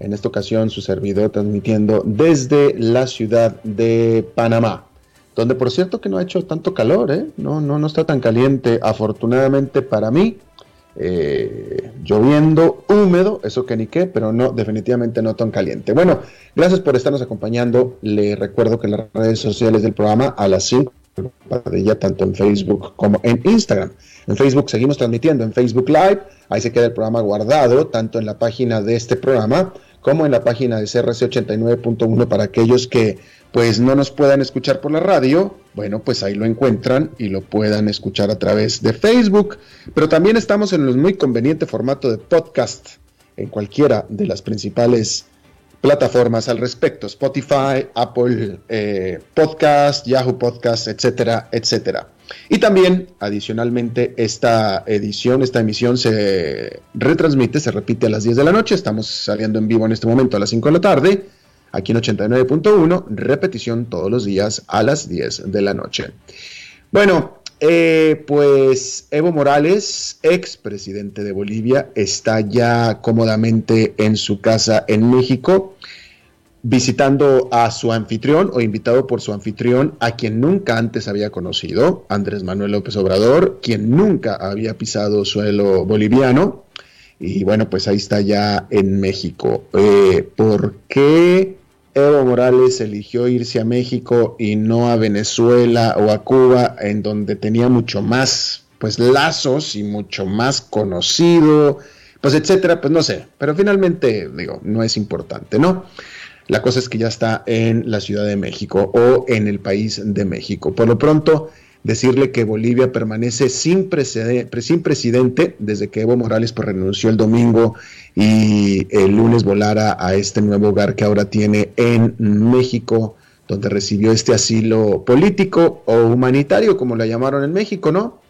en esta ocasión su servidor transmitiendo desde la ciudad de Panamá, donde por cierto que no ha hecho tanto calor, ¿eh? no, no, no está tan caliente, afortunadamente para mí, eh, lloviendo, húmedo, eso que ni qué, pero no, definitivamente no tan caliente. Bueno, gracias por estarnos acompañando. Le recuerdo que las redes sociales del programa a las 5 ya tanto en Facebook como en Instagram. En Facebook seguimos transmitiendo en Facebook Live, ahí se queda el programa guardado, tanto en la página de este programa como en la página de CRC 89.1 para aquellos que pues no nos puedan escuchar por la radio, bueno, pues ahí lo encuentran y lo puedan escuchar a través de Facebook, pero también estamos en el muy conveniente formato de podcast en cualquiera de las principales plataformas al respecto, Spotify, Apple eh, Podcast, Yahoo Podcast, etcétera, etcétera. Y también, adicionalmente, esta edición, esta emisión se retransmite, se repite a las 10 de la noche. Estamos saliendo en vivo en este momento a las 5 de la tarde, aquí en 89.1, repetición todos los días a las 10 de la noche. Bueno, eh, pues Evo Morales, ex presidente de Bolivia, está ya cómodamente en su casa en México visitando a su anfitrión o invitado por su anfitrión, a quien nunca antes había conocido, Andrés Manuel López Obrador, quien nunca había pisado suelo boliviano. Y bueno, pues ahí está ya en México. Eh, ¿Por qué Evo Morales eligió irse a México y no a Venezuela o a Cuba, en donde tenía mucho más pues lazos y mucho más conocido, pues etcétera, pues no sé, pero finalmente digo, no es importante, ¿no? La cosa es que ya está en la Ciudad de México o en el país de México. Por lo pronto, decirle que Bolivia permanece sin, presidente desde que Evo Morales pues, renunció el domingo y el lunes volara a este nuevo hogar que ahora tiene en México, donde recibió este asilo político o humanitario, como la llamaron en México, ¿no?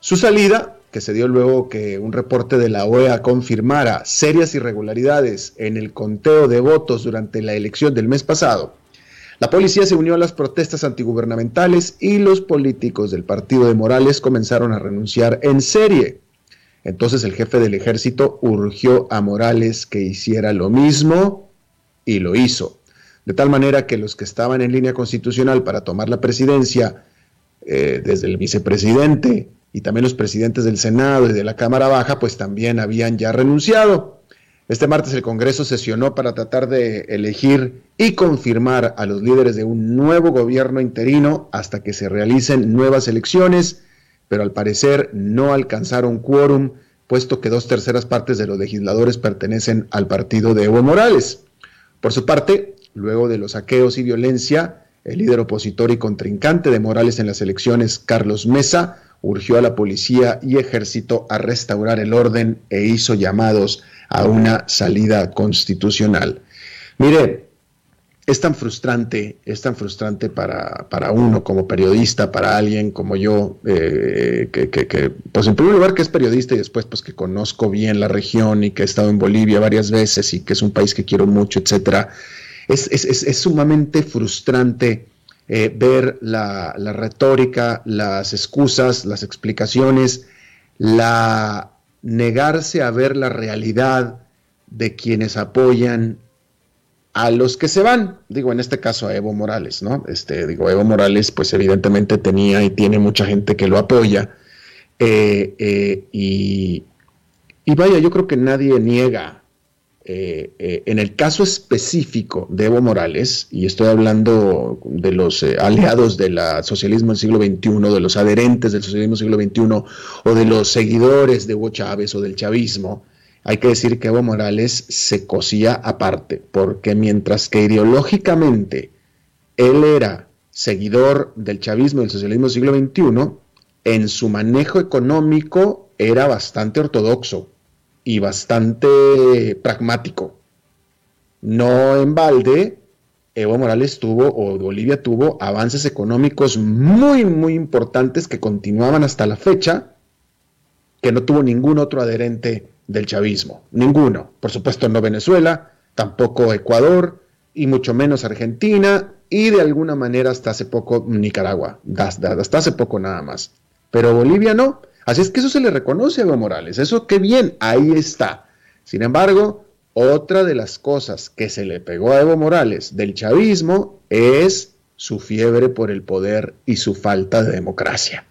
Su salida que se dio luego que un reporte de la OEA confirmara serias irregularidades en el conteo de votos durante la elección del mes pasado, la policía se unió a las protestas antigubernamentales y los políticos del partido de Morales comenzaron a renunciar en serie. Entonces el jefe del ejército urgió a Morales que hiciera lo mismo y lo hizo. De tal manera que los que estaban en línea constitucional para tomar la presidencia, eh, desde el vicepresidente y también los presidentes del Senado y de la Cámara Baja, pues también habían ya renunciado. Este martes el Congreso sesionó para tratar de elegir y confirmar a los líderes de un nuevo gobierno interino hasta que se realicen nuevas elecciones, pero al parecer no alcanzaron quórum, puesto que dos terceras partes de los legisladores pertenecen al partido de Evo Morales. Por su parte, luego de los saqueos y violencia, el líder opositor y contrincante de Morales en las elecciones, Carlos Mesa, urgió a la policía y ejército a restaurar el orden e hizo llamados a una salida constitucional. Mire, es tan frustrante, es tan frustrante para, para uno como periodista, para alguien como yo, eh, que, que, pues en primer lugar que es periodista y después pues que conozco bien la región y que he estado en Bolivia varias veces y que es un país que quiero mucho, etcétera. Es, es, es, es sumamente frustrante eh, ver la, retórica, las excusas, las explicaciones, la negarse a ver la realidad de quienes apoyan a los que se van, digo en este caso a Evo Morales, ¿no? Este, digo, Evo Morales pues evidentemente tenía y tiene mucha gente que lo apoya eh, eh, y, y vaya, yo creo que nadie niega eh, eh, en el caso específico de Evo Morales, y estoy hablando de los eh, aliados del socialismo del siglo XXI, de los adherentes del socialismo del siglo XXI, o de los seguidores de Hugo Chávez o del chavismo, hay que decir que Evo Morales se cosía aparte, porque mientras que ideológicamente él era seguidor del chavismo y del socialismo del siglo XXI, en su manejo económico era bastante ortodoxo y bastante pragmático. No en balde, Evo Morales tuvo, o Bolivia tuvo, avances económicos muy, muy importantes que continuaban hasta la fecha, que no tuvo ningún otro adherente del chavismo. Ninguno. Por supuesto, no Venezuela, tampoco Ecuador, y mucho menos Argentina, y de alguna manera hasta hace poco Nicaragua, hasta hace poco nada más. Pero Bolivia no. Así es que eso se le reconoce a Evo Morales, eso qué bien, ahí está. Sin embargo, otra de las cosas que se le pegó a Evo Morales del chavismo es su fiebre por el poder y su falta de democracia.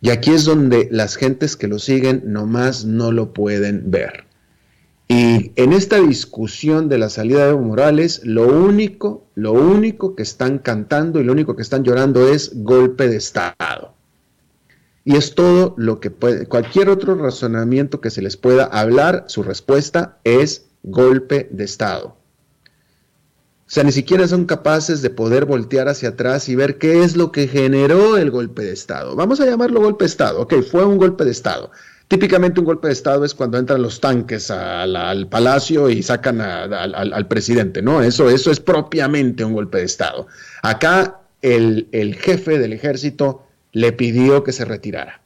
Y aquí es donde las gentes que lo siguen nomás no lo pueden ver. Y en esta discusión de la salida de Evo Morales, lo único, lo único que están cantando y lo único que están llorando es golpe de Estado. Y es todo lo que puede, cualquier otro razonamiento que se les pueda hablar, su respuesta es golpe de Estado. O sea, ni siquiera son capaces de poder voltear hacia atrás y ver qué es lo que generó el golpe de Estado. Vamos a llamarlo golpe de Estado. Ok, fue un golpe de Estado. Típicamente un golpe de Estado es cuando entran los tanques al, palacio y sacan al, presidente, ¿no? Eso, eso es propiamente un golpe de Estado. Acá el, el jefe del ejército le pidió que se retirara.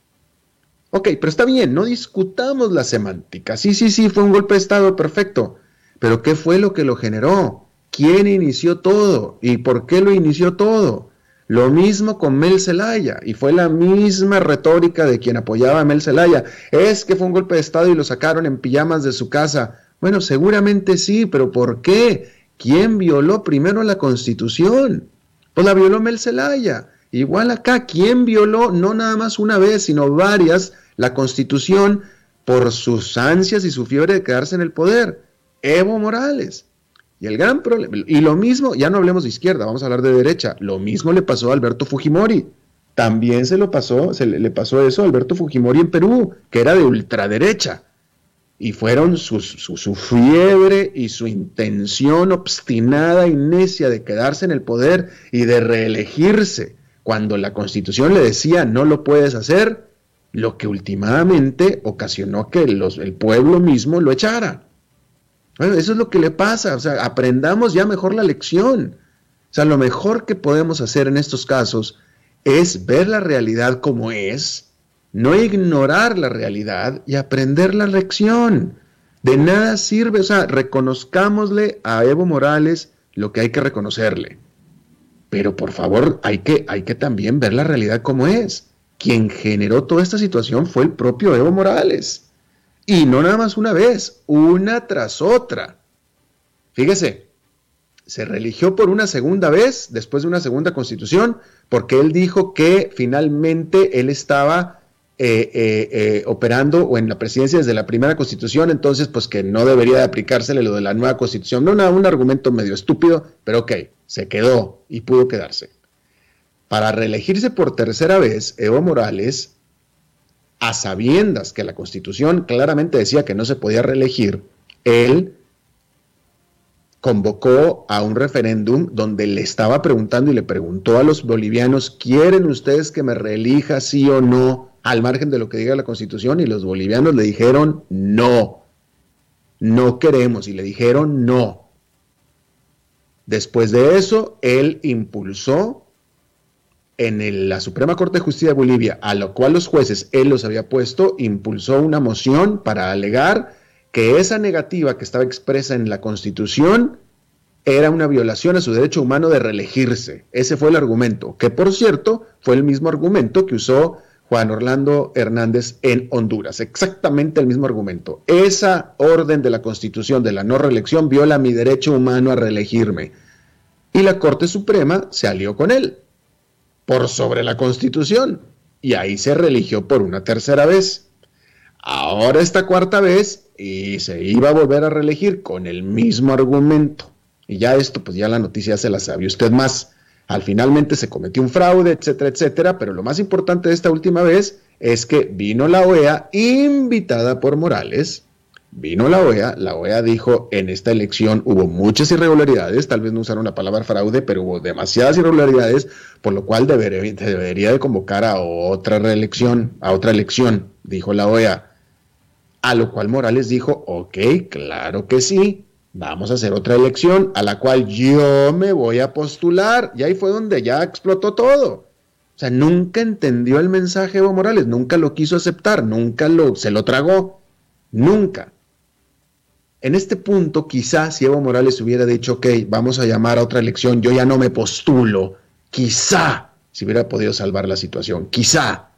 Ok, pero está bien, no discutamos la semántica. Sí, sí, sí, fue un golpe de Estado, perfecto. Pero ¿qué fue lo que lo generó? ¿Quién inició todo? ¿Y por qué lo inició todo? Lo mismo con Mel Zelaya, y fue la misma retórica de quien apoyaba a Mel Zelaya. Es que fue un golpe de Estado y lo sacaron en pijamas de su casa. Bueno, seguramente sí, pero ¿por qué? ¿Quién violó primero la Constitución? Pues la violó Mel Zelaya. Igual acá, ¿quién violó no nada más una vez, sino varias la constitución por sus ansias y su fiebre de quedarse en el poder? Evo Morales. Y el gran problema, y lo mismo, ya no hablemos de izquierda, vamos a hablar de derecha, lo mismo le pasó a Alberto Fujimori. También se lo pasó, se le, pasó eso a Alberto Fujimori en Perú, que era de ultraderecha. Y fueron su, su fiebre y su intención obstinada y necia de quedarse en el poder y de reelegirse cuando la constitución le decía no lo puedes hacer, lo que últimamente ocasionó que el pueblo mismo lo echara. Bueno, eso es lo que le pasa, o sea, aprendamos ya mejor la lección. O sea, lo mejor que podemos hacer en estos casos es ver la realidad como es, no ignorar la realidad y aprender la lección. De nada sirve, o sea, reconozcámosle a Evo Morales lo que hay que reconocerle. Pero por favor, hay que, hay que también ver la realidad como es. Quien generó toda esta situación fue el propio Evo Morales. Y no nada más una vez, una tras otra. Fíjese, se religió por una segunda vez, después de una segunda constitución, porque él dijo que finalmente él estaba eh, eh, eh, operando o en la presidencia desde la primera constitución, entonces pues que no debería de aplicársele lo de la nueva constitución. No, no, un argumento medio estúpido, pero ok, se quedó y pudo quedarse. Para reelegirse por tercera vez, Evo Morales, a sabiendas que la constitución claramente decía que no se podía reelegir, él convocó a un referéndum donde le estaba preguntando y le preguntó a los bolivianos, ¿quieren ustedes que me reelija sí o no? Al margen de lo que diga la constitución y los bolivianos le dijeron no, no queremos y le dijeron no. Después de eso, él impulsó en la Suprema Corte de Justicia de Bolivia, a lo cual los jueces, él los había puesto, impulsó una moción para alegar que esa negativa que estaba expresa en la Constitución era una violación a su derecho humano de reelegirse. Ese fue el argumento, que por cierto fue el mismo argumento que usó Juan Orlando Hernández en Honduras. Exactamente el mismo argumento. Esa orden de la Constitución de la no reelección viola mi derecho humano a reelegirme. Y la Corte Suprema se alió con él por sobre la Constitución y ahí se reeligió por una tercera vez. ahora esta cuarta vez y se iba a volver a reelegir con el mismo argumento. Y ya esto, pues ya la noticia se la sabe usted más. Al finalmente se cometió un fraude, etcétera, etcétera, pero lo más importante de esta última vez es que vino la OEA invitada por Morales Vino la OEA, la OEA dijo, en esta elección hubo muchas irregularidades, tal vez no usaron la palabra fraude, pero hubo demasiadas irregularidades, por lo cual debería, de convocar a otra reelección, a otra elección, dijo la OEA. A lo cual Morales dijo, ok, claro que sí, vamos a hacer otra elección a la cual yo me voy a postular. Y ahí fue donde ya explotó todo. O sea, nunca entendió el mensaje Evo Morales, nunca lo quiso aceptar, nunca lo, se lo tragó, nunca. En este punto, quizás si Evo Morales hubiera dicho, ok, vamos a llamar a otra elección, yo ya no me postulo, quizá si hubiera podido salvar la situación, quizá.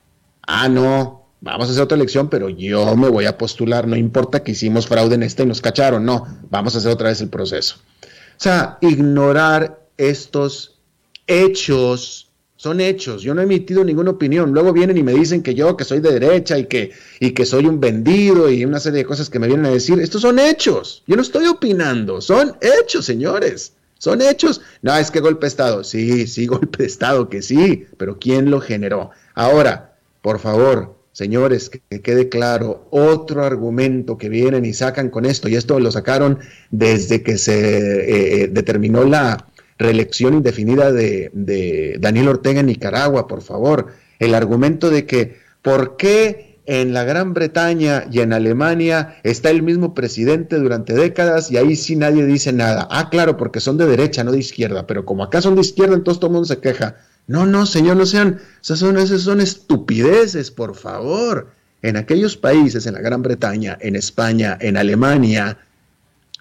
Ah, no, vamos a hacer otra elección, pero yo me voy a postular, no importa que hicimos fraude en esta y nos cacharon, no, vamos a hacer otra vez el proceso. O sea, ignorar estos hechos son hechos, yo no he emitido ninguna opinión. Luego vienen y me dicen que yo, que soy de derecha y que, y que soy un vendido y una serie de cosas que me vienen a decir. Estos son hechos, yo no estoy opinando, son hechos, señores. Son hechos. No, es que golpe de Estado. Sí, sí, golpe de Estado, que sí, pero ¿quién lo generó? Ahora, por favor, señores, que, quede claro, otro argumento que vienen y sacan con esto, y esto lo sacaron desde que se eh, eh, determinó la, reelección indefinida de, Daniel Ortega en Nicaragua, por favor. El argumento de que, ¿por qué en la Gran Bretaña y en Alemania está el mismo presidente durante décadas y ahí sí nadie dice nada? Ah, claro, porque son de derecha, no de izquierda, pero como acá son de izquierda, entonces todo el mundo se queja. No, no, señor, no sean, esas son, esas son estupideces, por favor. En aquellos países, en la Gran Bretaña, en España, en Alemania,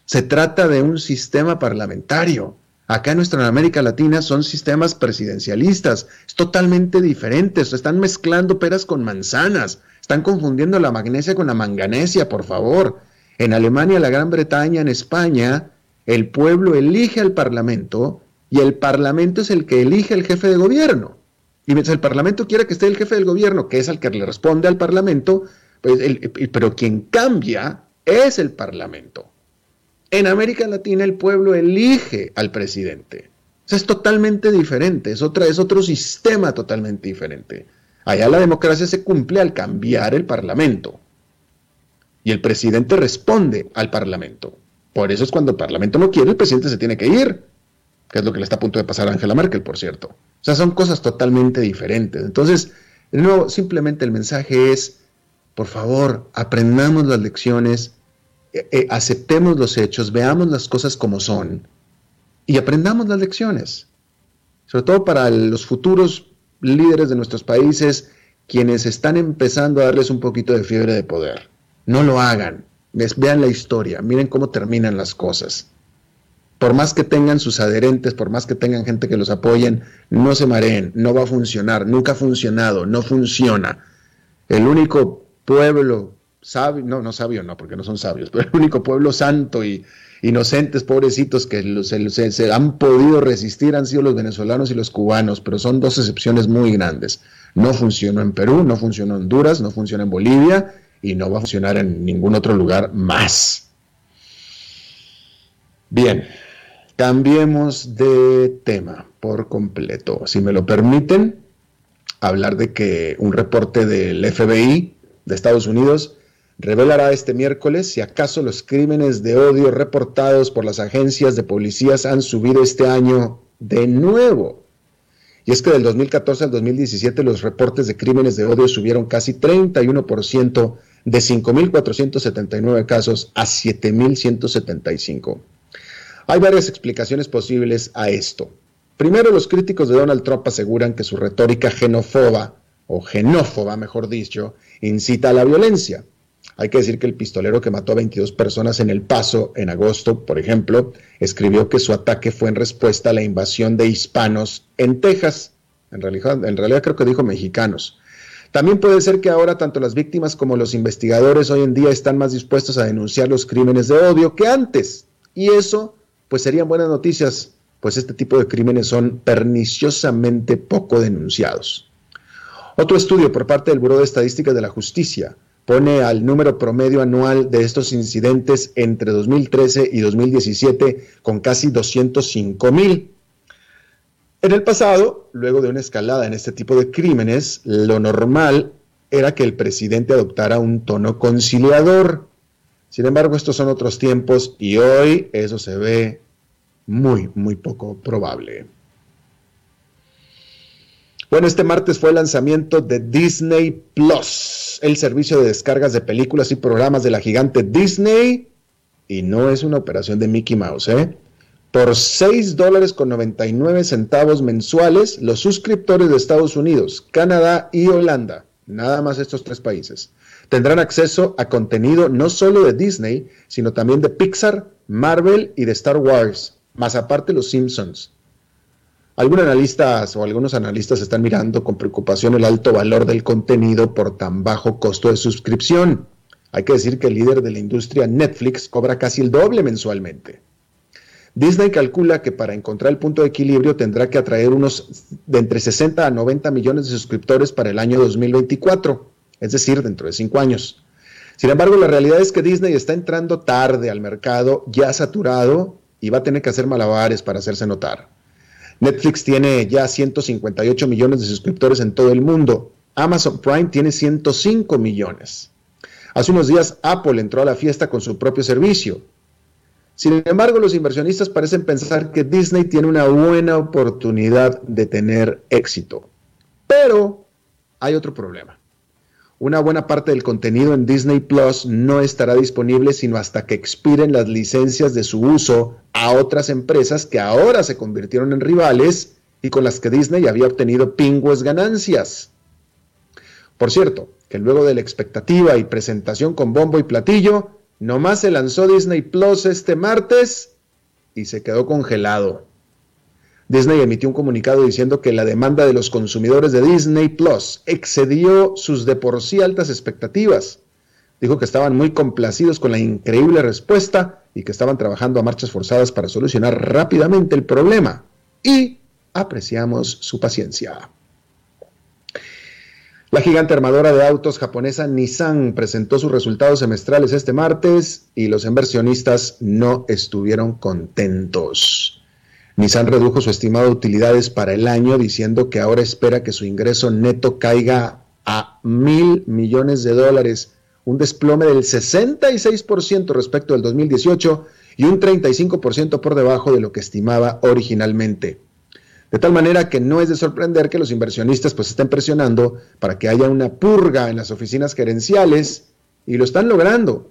se trata de un sistema parlamentario. Acá en nuestra América Latina son sistemas presidencialistas, es totalmente diferente, se están mezclando peras con manzanas, están confundiendo la magnesia con la manganesia, por favor. En Alemania, la Gran Bretaña, en España, el pueblo elige al Parlamento y el Parlamento es el que elige al jefe de gobierno. Y mientras el Parlamento quiera que esté el jefe del gobierno, que es el que le responde al Parlamento, pues pero quien cambia es el Parlamento. En América Latina el pueblo elige al presidente. es totalmente diferente, es, otra, es otro sistema totalmente diferente. Allá la democracia se cumple al cambiar el parlamento. Y el presidente responde al parlamento. Por eso es cuando el parlamento no quiere, el presidente se tiene que ir. Que es lo que le está a punto de pasar a Angela Merkel, por cierto. O sea, son cosas totalmente diferentes. Entonces, de nuevo, simplemente el mensaje es, por favor, aprendamos las lecciones, eh, eh, aceptemos los hechos, veamos las cosas como son y aprendamos las lecciones. Sobre todo para los futuros líderes de nuestros países, quienes están empezando a darles un poquito de fiebre de poder. No lo hagan. Vean la historia, miren cómo terminan las cosas. Por más que tengan sus adherentes, por más que tengan gente que los apoyen, no se mareen, no va a funcionar, nunca ha funcionado, no funciona. El único pueblo sabio, no, no sabio, no, porque no son sabios, pero el único pueblo santo y inocentes, pobrecitos, que se, han podido resistir han sido los venezolanos y los cubanos, pero son dos excepciones muy grandes. No funcionó en Perú, no funcionó en Honduras, no funciona en Bolivia y no va a funcionar en ningún otro lugar más. Bien, cambiemos de tema por completo. Si me lo permiten, hablar de que un reporte del FBI de Estados Unidos revelará este miércoles si acaso los crímenes de odio reportados por las agencias de policías han subido este año de nuevo. Y es que del 2014 al 2017 los reportes de crímenes de odio subieron casi 31% de 5.479 casos a 7.175. Hay varias explicaciones posibles a esto. Primero, los críticos de Donald Trump aseguran que su retórica xenófoba, o xenófoba mejor dicho, incita a la violencia. Hay que decir que el pistolero que mató a 22 personas en El Paso en agosto, por ejemplo, escribió que su ataque fue en respuesta a la invasión de hispanos en Texas. En realidad, en realidad creo que dijo mexicanos. También puede ser que ahora tanto las víctimas como los investigadores hoy en día están más dispuestos a denunciar los crímenes de odio que antes. Y eso, pues serían buenas noticias, pues este tipo de crímenes son perniciosamente poco denunciados. Otro estudio por parte del Buró de Estadísticas de la Justicia pone al número promedio anual de estos incidentes entre 2013 y 2017 con casi 205 mil. En el pasado, luego de una escalada en este tipo de crímenes, lo normal era que el presidente adoptara un tono conciliador. Sin embargo, estos son otros tiempos y hoy eso se ve muy, muy poco probable. Bueno, este martes fue el lanzamiento de Disney Plus, el servicio de descargas de películas y programas de la gigante Disney. Y no es una operación de Mickey Mouse, ¿eh? Por 6 dólares con 99 centavos mensuales, los suscriptores de Estados Unidos, Canadá y Holanda, nada más estos tres países, tendrán acceso a contenido no solo de Disney, sino también de Pixar, Marvel y de Star Wars, más aparte los Simpsons. Algunos analistas o algunos analistas están mirando con preocupación el alto valor del contenido por tan bajo costo de suscripción. Hay que decir que el líder de la industria, Netflix, cobra casi el doble mensualmente. Disney calcula que para encontrar el punto de equilibrio tendrá que atraer unos de entre 60 a 90 millones de suscriptores para el año 2024, es decir, dentro de cinco años. Sin embargo, la realidad es que Disney está entrando tarde al mercado, ya saturado, y va a tener que hacer malabares para hacerse notar. Netflix tiene ya 158 millones de suscriptores en todo el mundo. Amazon Prime tiene 105 millones. Hace unos días Apple entró a la fiesta con su propio servicio. Sin embargo, los inversionistas parecen pensar que Disney tiene una buena oportunidad de tener éxito. Pero hay otro problema. Una buena parte del contenido en Disney Plus no estará disponible sino hasta que expiren las licencias de su uso a otras empresas que ahora se convirtieron en rivales y con las que Disney había obtenido pingües ganancias. Por cierto, que luego de la expectativa y presentación con bombo y platillo, nomás se lanzó Disney Plus este martes y se quedó congelado. Disney emitió un comunicado diciendo que la demanda de los consumidores de Disney Plus excedió sus de por sí altas expectativas. Dijo que estaban muy complacidos con la increíble respuesta y que estaban trabajando a marchas forzadas para solucionar rápidamente el problema. Y apreciamos su paciencia. La gigante armadora de autos japonesa Nissan presentó sus resultados semestrales este martes y los inversionistas no estuvieron contentos. Nissan redujo su estimado de utilidades para el año diciendo que ahora espera que su ingreso neto caiga a mil millones de dólares, un desplome del 66% respecto del 2018 y un 35% por debajo de lo que estimaba originalmente. De tal manera que no es de sorprender que los inversionistas pues estén presionando para que haya una purga en las oficinas gerenciales y lo están logrando.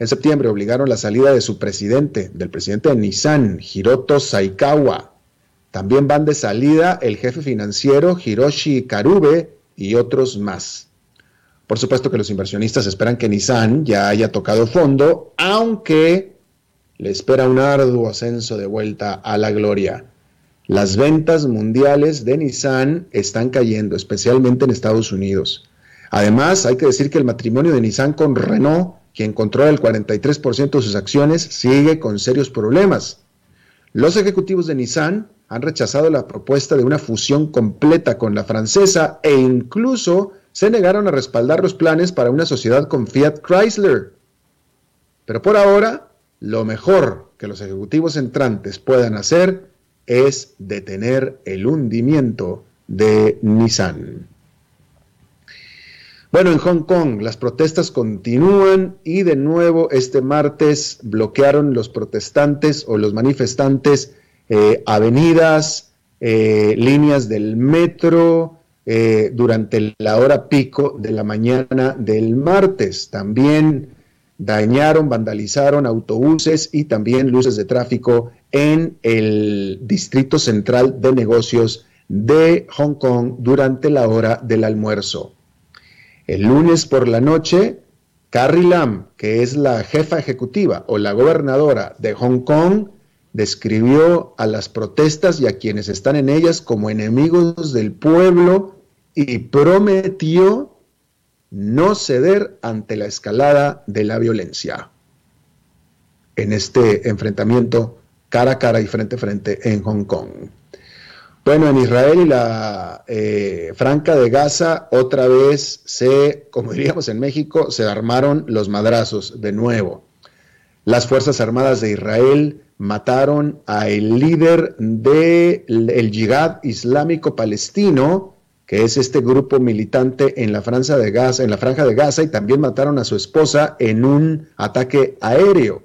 En septiembre obligaron la salida de su presidente, del presidente de Nissan, Hiroto Saikawa. También van de salida el jefe financiero Hiroshi Karube y otros más. Por supuesto que los inversionistas esperan que Nissan ya haya tocado fondo, aunque le espera un arduo ascenso de vuelta a la gloria. Las ventas mundiales de Nissan están cayendo, especialmente en Estados Unidos. Además, hay que decir que el matrimonio de Nissan con Renault quien controla el 43% de sus acciones, sigue con serios problemas. Los ejecutivos de Nissan han rechazado la propuesta de una fusión completa con la francesa e incluso se negaron a respaldar los planes para una sociedad con Fiat Chrysler. Pero por ahora, lo mejor que los ejecutivos entrantes puedan hacer es detener el hundimiento de Nissan. Bueno, en Hong Kong las protestas continúan y de nuevo este martes bloquearon los protestantes o los manifestantes eh, avenidas, eh, líneas del metro eh, durante la hora pico de la mañana del martes. También dañaron, vandalizaron autobuses y también luces de tráfico en el distrito central de negocios de Hong Kong durante la hora del almuerzo. El lunes por la noche, Carrie Lam, que es la jefa ejecutiva o la gobernadora de Hong Kong, describió a las protestas y a quienes están en ellas como enemigos del pueblo y prometió no ceder ante la escalada de la violencia en este enfrentamiento cara a cara y frente a frente en Hong Kong. Bueno, en Israel y la eh, Franca de Gaza otra vez se, como diríamos en México, se armaron los madrazos de nuevo. Las Fuerzas Armadas de Israel mataron al líder del el Yihad Islámico Palestino, que es este grupo militante en la franja de Gaza, en la franja de Gaza, y también mataron a su esposa en un ataque aéreo.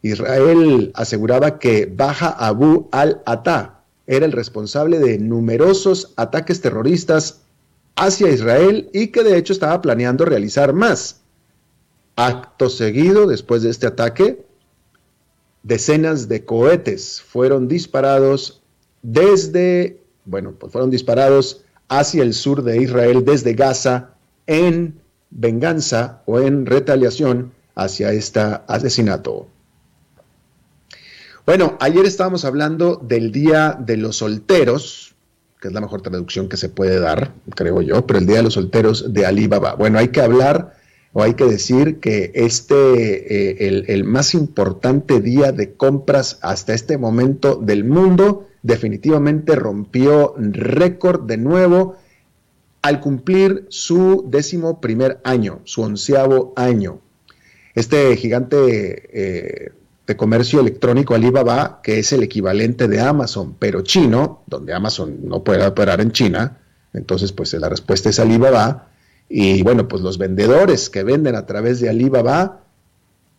Israel aseguraba que Baja Abu al-Ata era el responsable de numerosos ataques terroristas hacia Israel y que de hecho estaba planeando realizar más. Acto seguido, después de este ataque, decenas de cohetes fueron disparados desde, bueno, pues fueron disparados hacia el sur de Israel, desde Gaza, en venganza o en retaliación hacia este asesinato. Bueno, ayer estábamos hablando del Día de los Solteros, que es la mejor traducción que se puede dar, creo yo, pero el Día de los Solteros de Alibaba. Bueno, hay que hablar o hay que decir que este, eh, el, más importante día de compras hasta este momento del mundo, definitivamente rompió récord de nuevo al cumplir su décimo primer año, su onceavo año. Este gigante eh, de comercio electrónico Alibaba, que es el equivalente de Amazon, pero chino, donde Amazon no puede operar en China, entonces pues la respuesta es Alibaba, y bueno, pues los vendedores que venden a través de Alibaba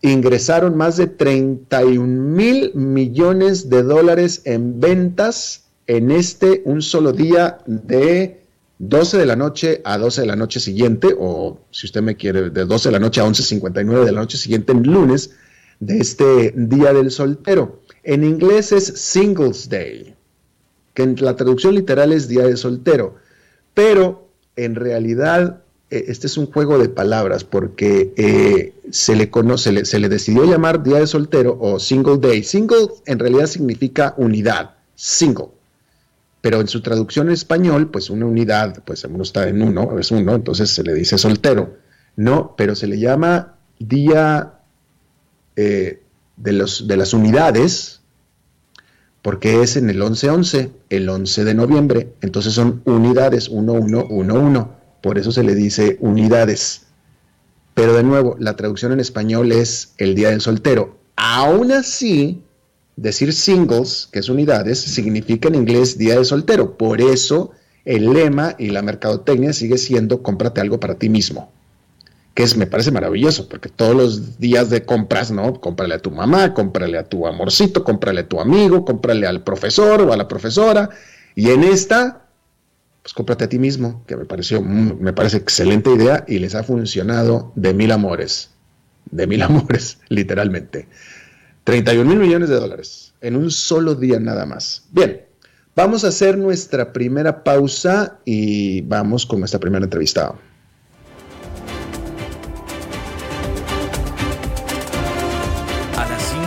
ingresaron más de 31 mil millones de dólares en ventas en este un solo día de 12 de la noche a 12 de la noche siguiente, o si usted me quiere, de 12 de la noche a 11.59 de la noche siguiente en lunes de este Día del Soltero. En inglés es Singles Day, que en la traducción literal es Día del Soltero, pero en realidad eh, este es un juego de palabras porque eh, se le conoce, se le, decidió llamar Día de Soltero o Single Day. Single en realidad significa unidad, single. Pero en su traducción en español, pues una unidad, pues uno está en uno, es uno, entonces se le dice soltero. No, pero se le llama Día eh, de, de las unidades, porque es en el 11-11, el 11 de noviembre, entonces son unidades, 1-1-1-1 por eso se le dice unidades. Pero de nuevo, la traducción en español es el día del soltero. Aún así, decir singles, que es unidades, significa en inglés día de soltero. Por eso el lema y la mercadotecnia sigue siendo cómprate algo para ti mismo. Que es, me parece maravilloso, porque todos los días de compras, ¿no? Cómprale a tu mamá, cómprale a tu amorcito, cómprale a tu amigo, cómprale al profesor o a la profesora. Y en esta pues cómprate a ti mismo, que me pareció, me parece excelente idea y les ha funcionado de mil amores, de mil amores, literalmente. 31 mil millones de dólares en un solo día nada más. Bien, vamos a hacer nuestra primera pausa y vamos con nuestra primera entrevista.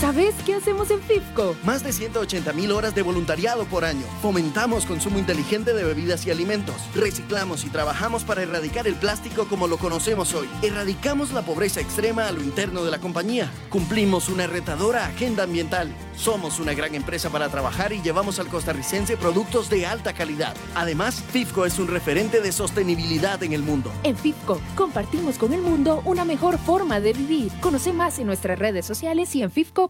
¿Sabes qué hacemos en FIFCO? Más de 180 mil horas de voluntariado por año. Fomentamos consumo inteligente de bebidas y alimentos. Reciclamos y trabajamos para erradicar el plástico como lo conocemos hoy. Erradicamos la pobreza extrema a lo interno de la compañía. Cumplimos una retadora agenda ambiental. Somos una gran empresa para trabajar y llevamos al costarricense productos de alta calidad. Además, FIFCO es un referente de sostenibilidad en el mundo. En FIFCO compartimos con el mundo una mejor forma de vivir. Conoce más en nuestras redes sociales y en FIFCO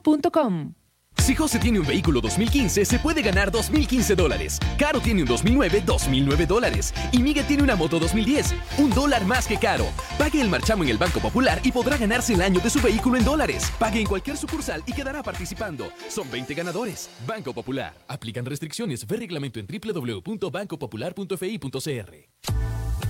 si José tiene un vehículo 2015, se puede ganar 2015 dólares. Caro tiene un 2009, 2009 dólares. Y Miguel tiene una moto 2010, un dólar más que Caro. Pague el marchamo en el Banco Popular y podrá ganarse el año de su vehículo en dólares. Pague en cualquier sucursal y quedará participando. Son 20 ganadores. Banco Popular. Aplican restricciones. Ve reglamento en www.bancopopular.fi.cr.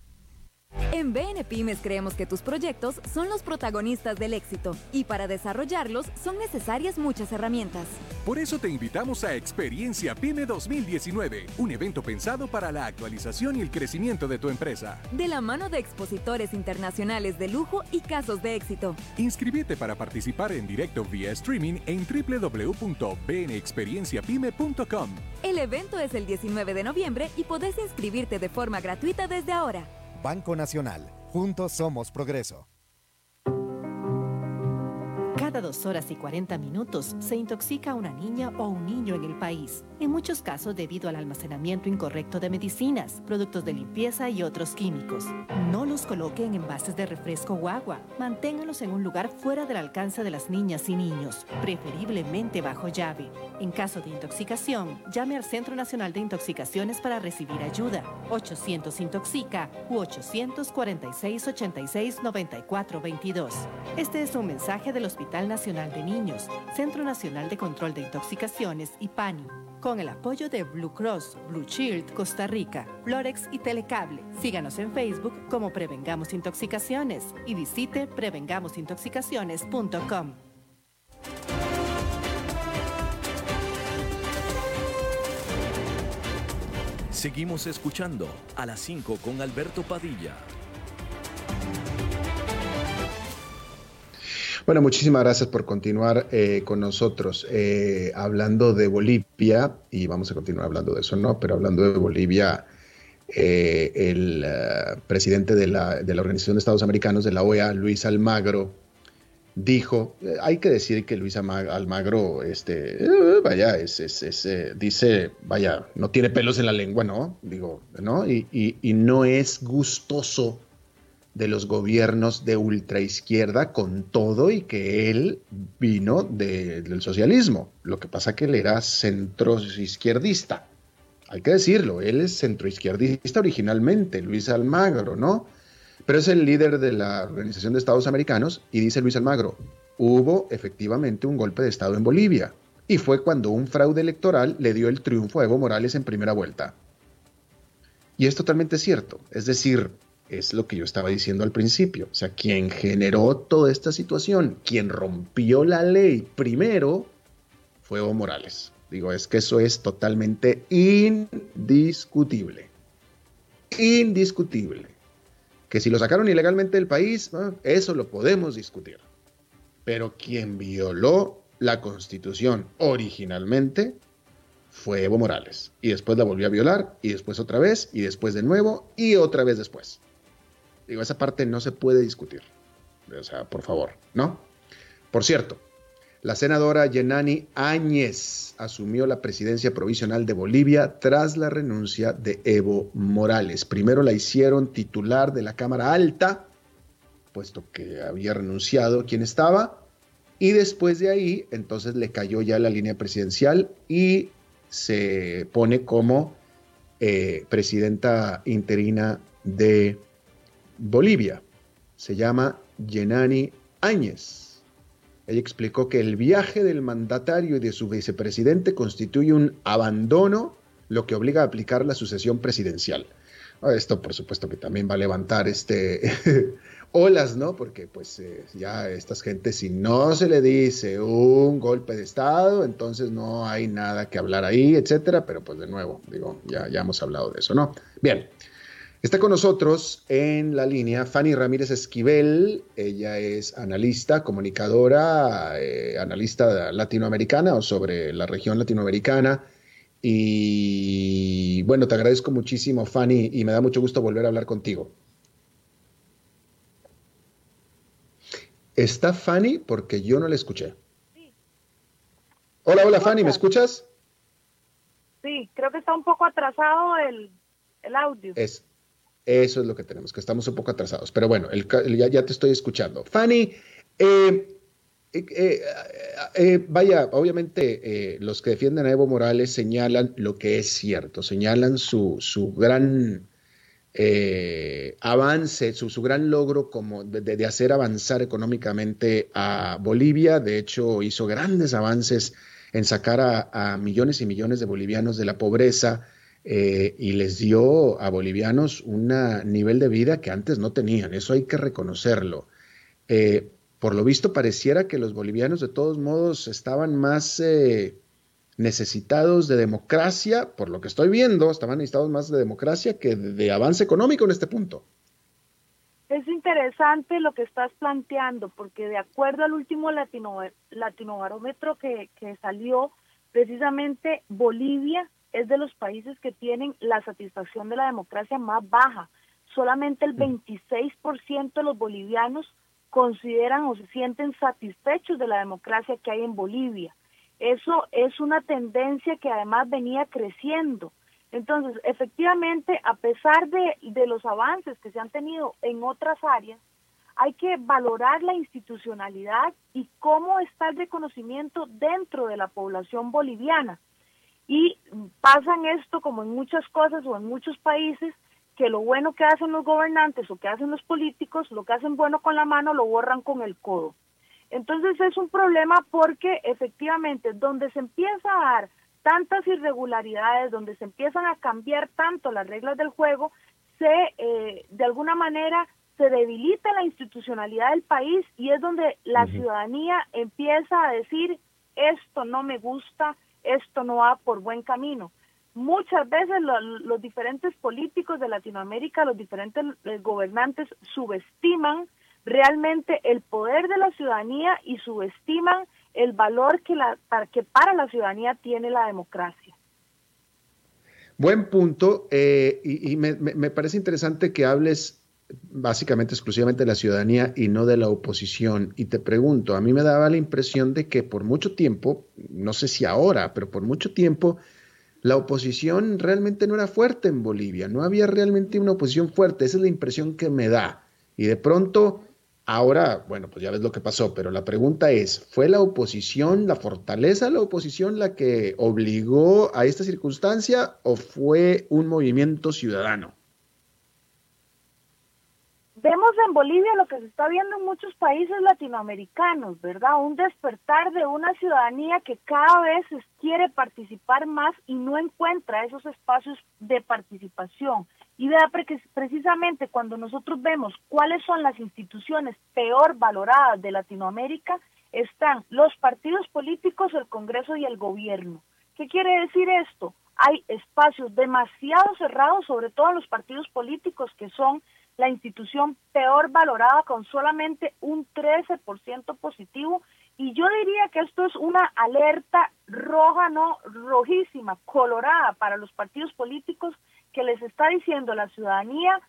En BN Pymes creemos que tus proyectos son los protagonistas del éxito y para desarrollarlos son necesarias muchas herramientas. Por eso te invitamos a Experiencia Pyme 2019, un evento pensado para la actualización y el crecimiento de tu empresa. De la mano de expositores internacionales de lujo y casos de éxito. Inscríbete para participar en directo vía streaming en www.bnexperienciapyme.com. El evento es el 19 de noviembre y podés inscribirte de forma gratuita desde ahora. Banco Nacional. Juntos somos progreso. Cada dos horas y 40 minutos se intoxica una niña o un niño en el país, en muchos casos debido al almacenamiento incorrecto de medicinas, productos de limpieza y otros químicos. No los coloque en envases de refresco o agua. Manténgalos en un lugar fuera del alcance de las niñas y niños, preferiblemente bajo llave. En caso de intoxicación, llame al Centro Nacional de Intoxicaciones para recibir ayuda. 800 Intoxica u 846 86 94 22. Este es un mensaje del Hospital Nacional de Niños, Centro Nacional de Control de Intoxicaciones y PANI, con el apoyo de Blue Cross, Blue Shield, Costa Rica, Florex y Telecable. Síganos en Facebook como Prevengamos Intoxicaciones y visite prevengamosintoxicaciones.com. Seguimos escuchando a las 5 con Alberto Padilla. Bueno, muchísimas gracias por continuar eh, con nosotros eh, hablando de Bolivia, y vamos a continuar hablando de eso, ¿no? Pero hablando de Bolivia, eh, el presidente de la, de la, Organización de Estados Americanos, de la OEA, Luis Almagro, dijo, hay que decir que Luis Almagro, este, vaya, es, es, dice, vaya, no tiene pelos en la lengua, ¿no? Digo, ¿no? Y, y, y no es gustoso de los gobiernos de ultraizquierda con todo y que él vino del socialismo. Lo que pasa que él era centroizquierdista. Hay que decirlo, él es centroizquierdista originalmente, Luis Almagro, ¿no? Pero es el líder de la Organización de Estados Americanos y dice Luis Almagro, hubo efectivamente un golpe de Estado en Bolivia y fue cuando un fraude electoral le dio el triunfo a Evo Morales en primera vuelta. Y es totalmente cierto, es decir, es lo que yo estaba diciendo al principio. O sea, quien generó toda esta situación, quien rompió la ley primero, fue Evo Morales. Digo, es que eso es totalmente indiscutible. Indiscutible. Que si lo sacaron ilegalmente del país, eso lo podemos discutir. Pero quien violó la constitución originalmente fue Evo Morales. Y después la volvió a violar, y después otra vez, y después de nuevo, y otra vez después. Digo, esa parte no se puede discutir. O sea, por favor, ¿no? Por cierto, la senadora Yenani Áñez asumió la presidencia provisional de Bolivia tras la renuncia de Evo Morales. Primero la hicieron titular de la Cámara Alta, puesto que había renunciado quien estaba, y después de ahí, entonces le cayó ya la línea presidencial y se pone como eh, presidenta interina de Bolivia. Se llama Yenani Áñez. Ella explicó que el viaje del mandatario y de su vicepresidente constituye un abandono, lo que obliga a aplicar la sucesión presidencial. Ah, esto, por supuesto, que también va a levantar este olas, ¿no? Porque, pues, eh, ya estas gentes, si no se le dice un golpe de Estado, entonces no hay nada que hablar ahí, etcétera. Pero, pues, de nuevo, digo, ya, ya hemos hablado de eso, ¿no? Bien. Está con nosotros en la línea Fanny Ramírez Esquivel. Ella es analista, comunicadora, eh, analista latinoamericana o sobre la región latinoamericana. Y bueno, te agradezco muchísimo, Fanny, y me da mucho gusto volver a hablar contigo. ¿Está Fanny? Porque yo no la escuché. Sí. Hola, hola, Fanny, ¿me escuchas? Sí, creo que está un poco atrasado el, el audio. Es, eso es lo que tenemos, que estamos un poco atrasados. Pero bueno, ya, te estoy escuchando. Fanny, eh, eh, eh, vaya, obviamente los que defienden a Evo Morales señalan lo que es cierto, señalan su, gran avance, su, gran logro como de, hacer avanzar económicamente a Bolivia. De hecho, hizo grandes avances en sacar a millones y millones de bolivianos de la pobreza eh, y les dio a bolivianos un nivel de vida que antes no tenían. Eso hay que reconocerlo. Eh, por lo visto, pareciera que los bolivianos de todos modos estaban más eh, necesitados de democracia, por lo que estoy viendo, estaban necesitados más de democracia que de, avance económico en este punto. Es interesante lo que estás planteando, porque de acuerdo al último latino, latinobarómetro que, que salió, precisamente Bolivia es de los países que tienen la satisfacción de la democracia más baja. Solamente el 26% de los bolivianos consideran o se sienten satisfechos de la democracia que hay en Bolivia. Eso es una tendencia que además venía creciendo. Entonces, efectivamente, a pesar de, de los avances que se han tenido en otras áreas, hay que valorar la institucionalidad y cómo está el reconocimiento dentro de la población boliviana. Y pasan esto como en muchas cosas o en muchos países, que lo bueno que hacen los gobernantes o que hacen los políticos, lo que hacen bueno con la mano, lo borran con el codo. Entonces es un problema porque efectivamente donde se empieza a dar tantas irregularidades, donde se empiezan a cambiar tanto las reglas del juego, se eh, de alguna manera se debilita la institucionalidad del país y es donde la ciudadanía empieza a decir esto no me gusta, esto no va por buen camino. Muchas veces los diferentes políticos de Latinoamérica, los diferentes eh, gobernantes subestiman realmente el poder de la ciudadanía y subestiman el valor que, la, para, que para la ciudadanía tiene la democracia. Buen punto, eh, y, me, parece interesante que hables básicamente exclusivamente de la ciudadanía y no de la oposición. Y te pregunto, a mí me daba la impresión de que por mucho tiempo, no sé si ahora, pero por mucho tiempo, la oposición realmente no era fuerte en Bolivia, no había realmente una oposición fuerte, esa es la impresión que me da. Y de pronto, ahora, bueno, pues ya ves lo que pasó, pero la pregunta es, ¿fue la oposición, la fortaleza de la oposición la que obligó a esta circunstancia o fue un movimiento ciudadano? Vemos en Bolivia lo que se está viendo en muchos países latinoamericanos, ¿verdad? Un despertar de una ciudadanía que cada vez quiere participar más y no encuentra esos espacios de participación. Y vea, porque precisamente cuando nosotros vemos cuáles son las instituciones peor valoradas de Latinoamérica, están los partidos políticos, el Congreso y el gobierno. ¿Qué quiere decir esto? Hay espacios demasiado cerrados, sobre todo en los partidos políticos, que son la institución peor valorada con solamente un 13% positivo. Y yo diría que esto es una alerta roja, no rojísima, colorada para los partidos políticos que les está diciendo la ciudadanía,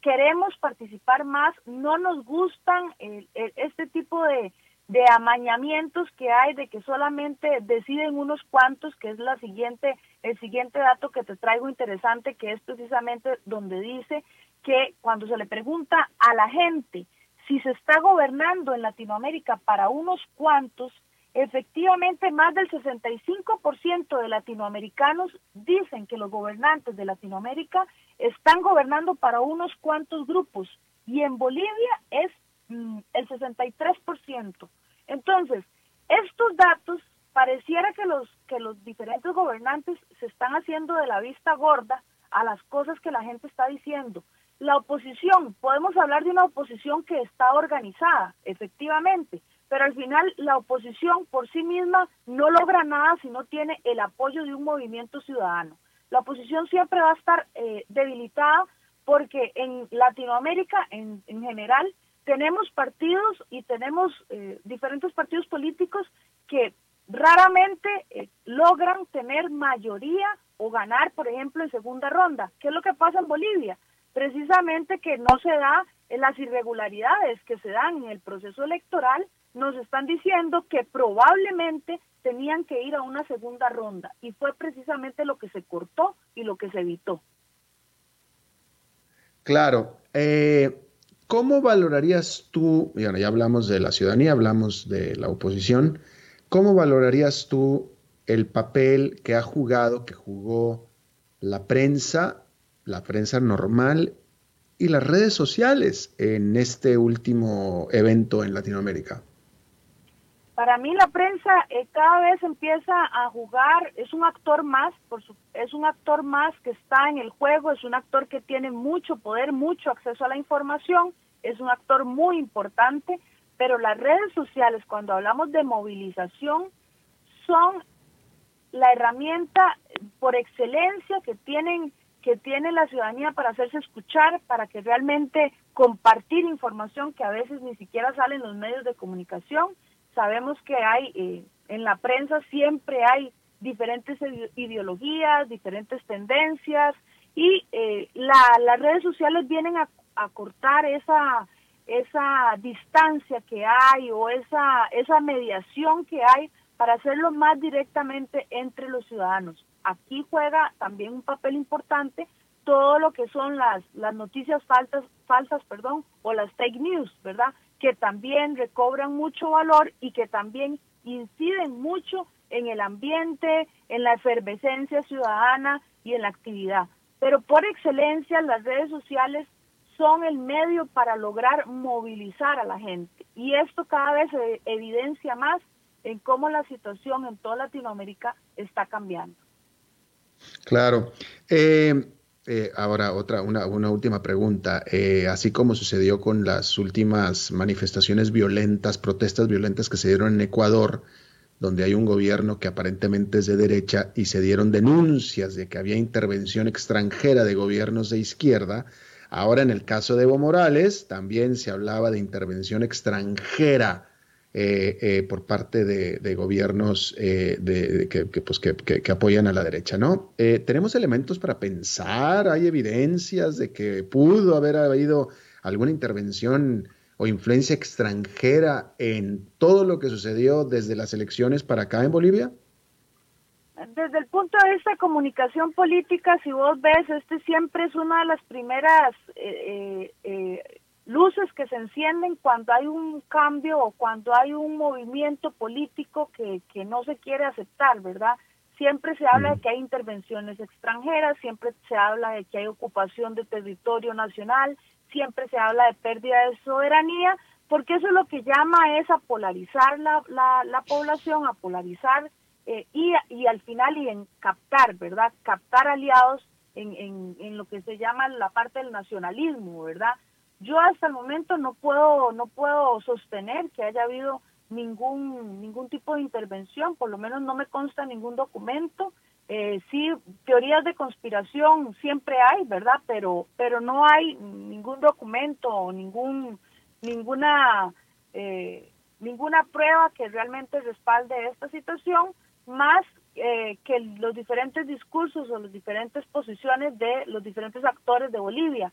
queremos participar más, no nos gustan este tipo de, de amañamientos que hay de que solamente deciden unos cuantos, que es la siguiente, el siguiente dato que te traigo interesante, que es precisamente donde dice que cuando se le pregunta a la gente si se está gobernando en Latinoamérica para unos cuantos, efectivamente más del 65% de latinoamericanos dicen que los gobernantes de Latinoamérica están gobernando para unos cuantos grupos y en Bolivia es mm, el 63%. Entonces, estos datos pareciera que los que los diferentes gobernantes se están haciendo de la vista gorda a las cosas que la gente está diciendo la oposición, podemos hablar de una oposición que está organizada, efectivamente, pero al final la oposición por sí misma no logra nada si no tiene el apoyo de un movimiento ciudadano. La oposición siempre va a estar eh, debilitada porque en Latinoamérica en, general tenemos partidos y tenemos eh, diferentes partidos políticos que raramente eh, logran tener mayoría o ganar, por ejemplo, en segunda ronda. ¿Qué es lo que pasa en Bolivia? Precisamente que no se da en las irregularidades que se dan en el proceso electoral, nos están diciendo que probablemente tenían que ir a una segunda ronda y fue precisamente lo que se cortó y lo que se evitó. Claro. Eh, ¿Cómo valorarías tú, y ya hablamos de la ciudadanía, hablamos de la oposición, ¿cómo valorarías tú el papel que ha jugado, que jugó la prensa la prensa normal y las redes sociales en este último evento en Latinoamérica? Para mí la prensa eh, cada vez empieza a jugar, es un actor más, por su, es un actor más que está en el juego, es un actor que tiene mucho poder, mucho acceso a la información, es un actor muy importante, pero las redes sociales, cuando hablamos de movilización, son la herramienta por excelencia que tienen que tiene la ciudadanía para hacerse escuchar, para que realmente compartir información que a veces ni siquiera sale en los medios de comunicación. Sabemos que hay eh, en la prensa siempre hay diferentes ideologías, diferentes tendencias y eh, las redes sociales vienen a, a cortar esa esa distancia que hay o esa esa mediación que hay para hacerlo más directamente entre los ciudadanos. Aquí juega también un papel importante todo lo que son las, las noticias falsas, falsas perdón, o las fake news, ¿verdad? Que también recobran mucho valor y que también inciden mucho en el ambiente, en la efervescencia ciudadana y en la actividad. Pero por excelencia las redes sociales son el medio para lograr movilizar a la gente. Y esto cada vez se evidencia más en cómo la situación en toda Latinoamérica está cambiando. Claro. Eh, eh, ahora, otra, una, una última pregunta. Eh, así como sucedió con las últimas manifestaciones violentas, protestas violentas que se dieron en Ecuador, donde hay un gobierno que aparentemente es de derecha y se dieron denuncias de que había intervención extranjera de gobiernos de izquierda, ahora en el caso de Evo Morales también se hablaba de intervención extranjera eh, eh, por parte de, gobiernos eh, de, que, pues, que, apoyan a la derecha, ¿no? ¿Tenemos elementos para pensar? ¿Hay evidencias de que pudo haber habido alguna intervención o influencia extranjera en todo lo que sucedió desde las elecciones para acá en Bolivia? Desde el punto de vista de comunicación política, si vos ves, este siempre es una de las primeras eh, luces que se encienden cuando hay un cambio o cuando hay un movimiento político que, que no se quiere aceptar, ¿verdad? Siempre se habla de que hay intervenciones extranjeras, siempre se habla de que hay ocupación de territorio nacional, siempre se habla de pérdida de soberanía, porque eso es lo que llama es a polarizar la, la, la población, a polarizar eh, y, y al final y en captar, ¿verdad? Captar aliados en, en, en lo que se llama la parte del nacionalismo, ¿verdad? Yo hasta el momento no puedo no puedo sostener que haya habido ningún ningún tipo de intervención, por lo menos no me consta ningún documento. Eh, sí, teorías de conspiración siempre hay, ¿verdad? Pero pero no hay ningún documento ningún ninguna eh, ninguna prueba que realmente respalde esta situación, más eh, que los diferentes discursos o las diferentes posiciones de los diferentes actores de Bolivia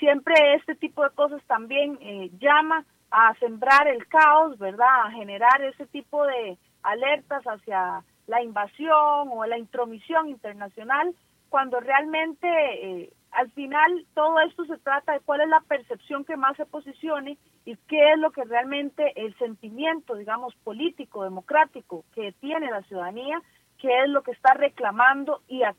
siempre este tipo de cosas también eh, llama a sembrar el caos, ¿verdad? A generar ese tipo de alertas hacia la invasión o la intromisión internacional, cuando realmente eh, al final todo esto se trata de cuál es la percepción que más se posicione y qué es lo que realmente el sentimiento, digamos, político, democrático que tiene la ciudadanía qué es lo que está reclamando y a,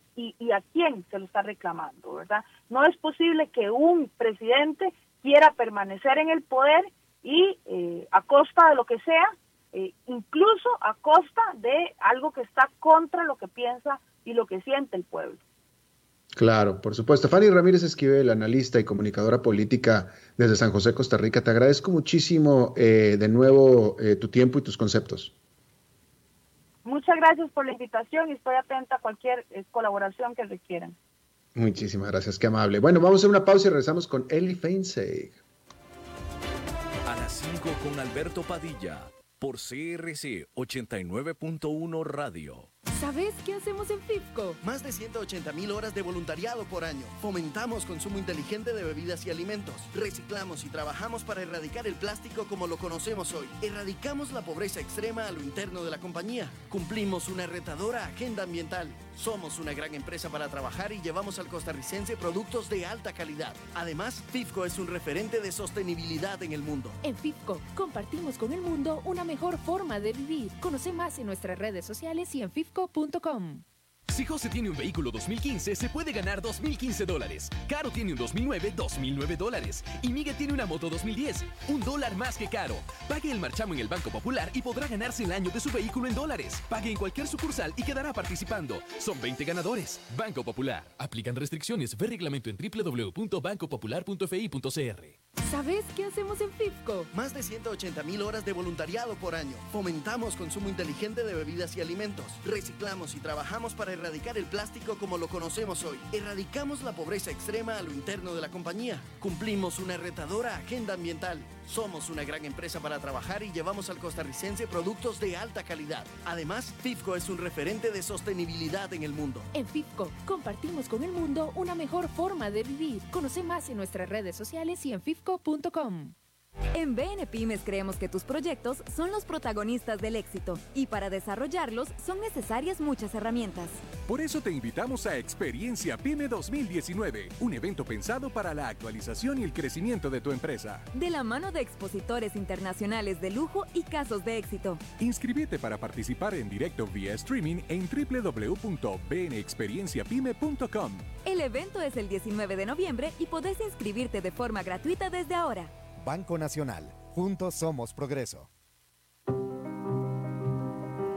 quién se lo está reclamando, ¿verdad? No es posible que un presidente quiera permanecer en el poder y eh, a costa de lo que sea, eh, incluso a costa de algo que está contra lo que piensa y lo que siente el pueblo. Claro, por supuesto. Fanny Ramírez Esquivel, analista y comunicadora política desde San José, Costa Rica, te agradezco muchísimo eh, de nuevo tu tiempo y tus conceptos. Muchas gracias por la invitación y estoy atenta a cualquier eh, colaboración que requieran. Muchísimas gracias, qué amable. Bueno, vamos a hacer una pausa y regresamos con Eli Feinseig. A las 5 con Alberto Padilla, por CRC 89.1 Radio. ¿Sabes qué hacemos en FIFCO? Más de 180 mil horas de voluntariado por año. Fomentamos consumo inteligente de bebidas y alimentos. Reciclamos y trabajamos para erradicar el plástico como lo conocemos hoy. Erradicamos la pobreza extrema a lo interno de la compañía. Cumplimos una retadora agenda ambiental. Somos una gran empresa para trabajar y llevamos al costarricense productos de alta calidad. Además, FIFCO es un referente de sostenibilidad en el mundo. En FIFCO compartimos con el mundo una mejor forma de vivir. Conoce más en nuestras redes sociales y en FIFCO Si José tiene un vehículo 2015, se puede ganar 2015 dólares. Caro tiene un 2009, 2009 dólares. Y Miguel tiene una moto 2010, un dólar más que Caro. Pague el marchamo en el Banco Popular y podrá ganarse el año de su vehículo en dólares. Pague en cualquier sucursal y quedará participando. Son 20 ganadores. Banco Popular. Aplican restricciones. Ve reglamento en www.bancopopular.fi.cr. ¿Sabes qué hacemos en FIFCO? Más de 180 mil horas de voluntariado por año. Fomentamos consumo inteligente de bebidas y alimentos. Reciclamos y trabajamos para erradicar el plástico como lo conocemos hoy. Erradicamos la pobreza extrema a lo interno de la compañía. Cumplimos una retadora agenda ambiental. Somos una gran empresa para trabajar y llevamos al costarricense productos de alta calidad. Además, FIFCO es un referente de sostenibilidad en el mundo. En FIFCO compartimos con el mundo una mejor forma de vivir. Conoce más en nuestras redes sociales y en fifco.com. En BN Pymes creemos que tus proyectos son los protagonistas del éxito y para desarrollarlos son necesarias muchas herramientas. Por eso te invitamos a Experiencia Pyme 2019, un evento pensado para la actualización y el crecimiento de tu empresa. De la mano de expositores internacionales de lujo y casos de éxito. Inscríbete para participar en directo vía streaming en www.bnexperienciapyme.com. El evento es el 19 de noviembre y podés inscribirte de forma gratuita desde ahora. Banco Nacional. Juntos somos progreso.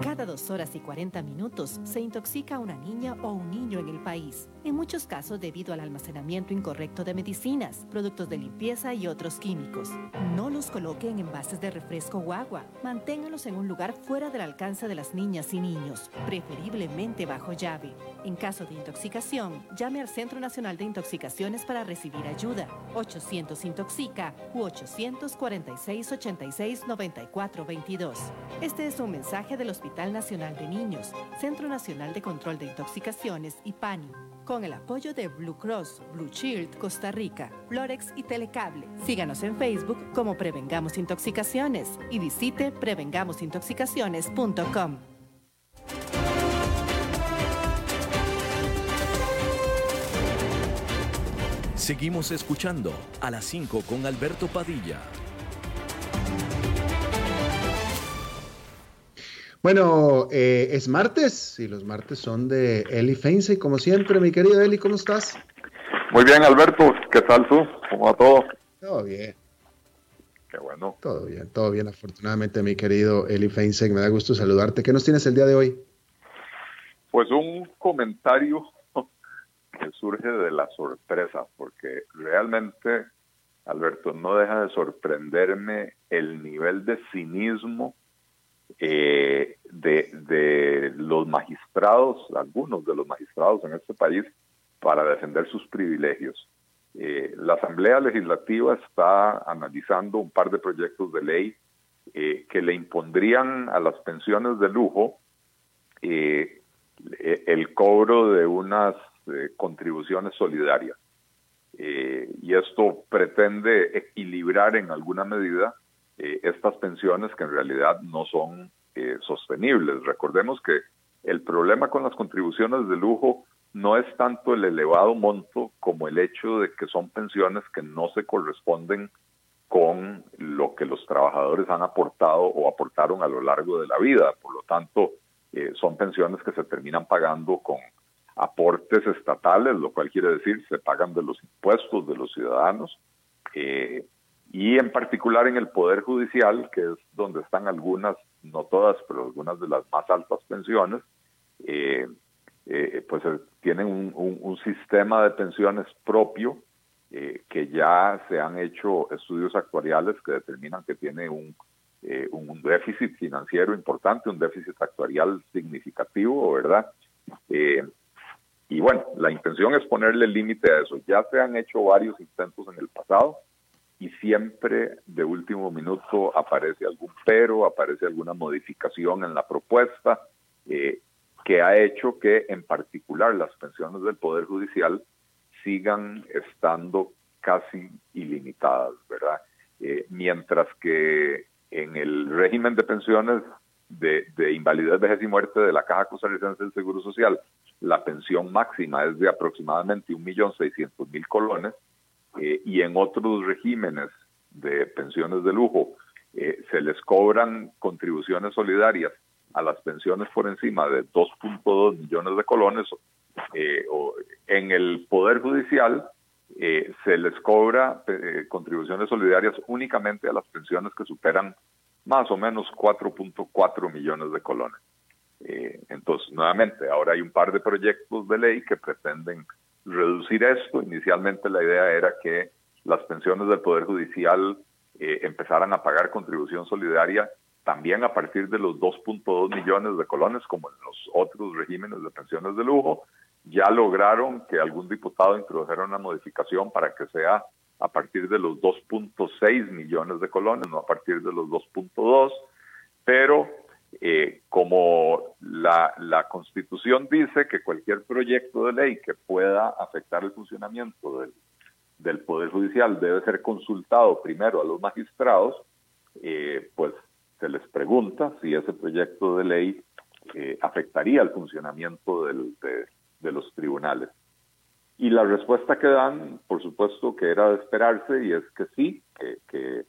Cada dos horas y 40 minutos se intoxica una niña o un niño en el país, en muchos casos debido al almacenamiento incorrecto de medicinas, productos de limpieza y otros químicos. No los coloque en envases de refresco o agua. Manténgalos en un lugar fuera del alcance de las niñas y niños, preferiblemente bajo llave. En caso de intoxicación, llame al Centro Nacional de Intoxicaciones para recibir ayuda. 800 Intoxica u 846 86 94 22. Este es un mensaje del Hospital Nacional de Niños, Centro Nacional de Control de Intoxicaciones y PANI, con el apoyo de Blue Cross, Blue Shield, Costa Rica, Florex y Telecable. Síganos en Facebook como Prevengamos Intoxicaciones y visite prevengamosintoxicaciones.com. Seguimos escuchando a las 5 con Alberto Padilla. Bueno, eh, es martes y los martes son de Eli Feinse, como siempre, mi querido Eli, ¿cómo estás? Muy bien, Alberto, ¿qué tal tú? ¿Cómo va todo? Todo bien. Qué bueno. Todo bien, todo bien, afortunadamente, mi querido Eli Feinse, me da gusto saludarte. ¿Qué nos tienes el día de hoy? Pues un comentario que surge de la sorpresa, porque realmente, Alberto, no deja de sorprenderme el nivel de cinismo eh, de, de, los magistrados, algunos de los magistrados en este país, para defender sus privilegios. Eh, la Asamblea Legislativa está analizando un par de proyectos de ley eh, que le impondrían a las pensiones de lujo eh, el cobro de unas eh, contribuciones solidarias. Y esto pretende equilibrar en alguna medida eh, estas pensiones que en realidad no son eh, sostenibles. Recordemos que el problema con las contribuciones de lujo no es tanto el elevado monto como el hecho de que son pensiones que no se corresponden con lo que los trabajadores han aportado o aportaron a lo largo de la vida. Por lo tanto, eh, son pensiones que se terminan pagando con aportes estatales, lo cual quiere decir se pagan de los impuestos de los ciudadanos. Eh, y en particular en el Poder Judicial, que es donde están algunas, no todas, pero algunas de las más altas pensiones, eh, eh, pues eh, tienen un, sistema de pensiones propio que ya se han hecho estudios actuariales que determinan que tiene un, un déficit financiero importante, un déficit actuarial significativo, ¿verdad? y bueno, la intención es ponerle límite a eso. Ya se han hecho varios intentos en el pasado y siempre de último minuto aparece algún pero, aparece alguna modificación en la propuesta eh, que ha hecho que en particular las pensiones del Poder Judicial sigan estando casi ilimitadas, ¿verdad? Eh, mientras que en el régimen de pensiones de, de, invalidez, vejez y muerte de la Caja Costarricense del Seguro Social, la pensión máxima es de aproximadamente 1.600.000 colones, eh, y en otros regímenes de pensiones de lujo eh, se les cobran contribuciones solidarias a las pensiones por encima de 2.2 millones de colones, eh, o en el Poder Judicial eh, se les cobra eh, contribuciones solidarias únicamente a las pensiones que superan más o menos 4.4 millones de colones. entonces, nuevamente, ahora hay un par de proyectos de ley que pretenden reducir esto. Inicialmente la idea era que las pensiones del Poder Judicial empezaran a pagar contribución solidaria también a partir de los 2.2 millones de colones, como en los otros regímenes de pensiones de lujo, ya lograron que algún diputado introdujera una modificación para que sea a partir de los 2.6 millones de colones, no a partir de los 2.2, pero eh, como la, la Constitución dice que cualquier proyecto de ley que pueda afectar el funcionamiento del, del Poder Judicial debe ser consultado primero a los magistrados, eh, pues se les pregunta si ese proyecto de ley eh, afectaría el funcionamiento del, de, los tribunales. Y la respuesta que dan, por supuesto, que era de esperarse, y es que sí, que,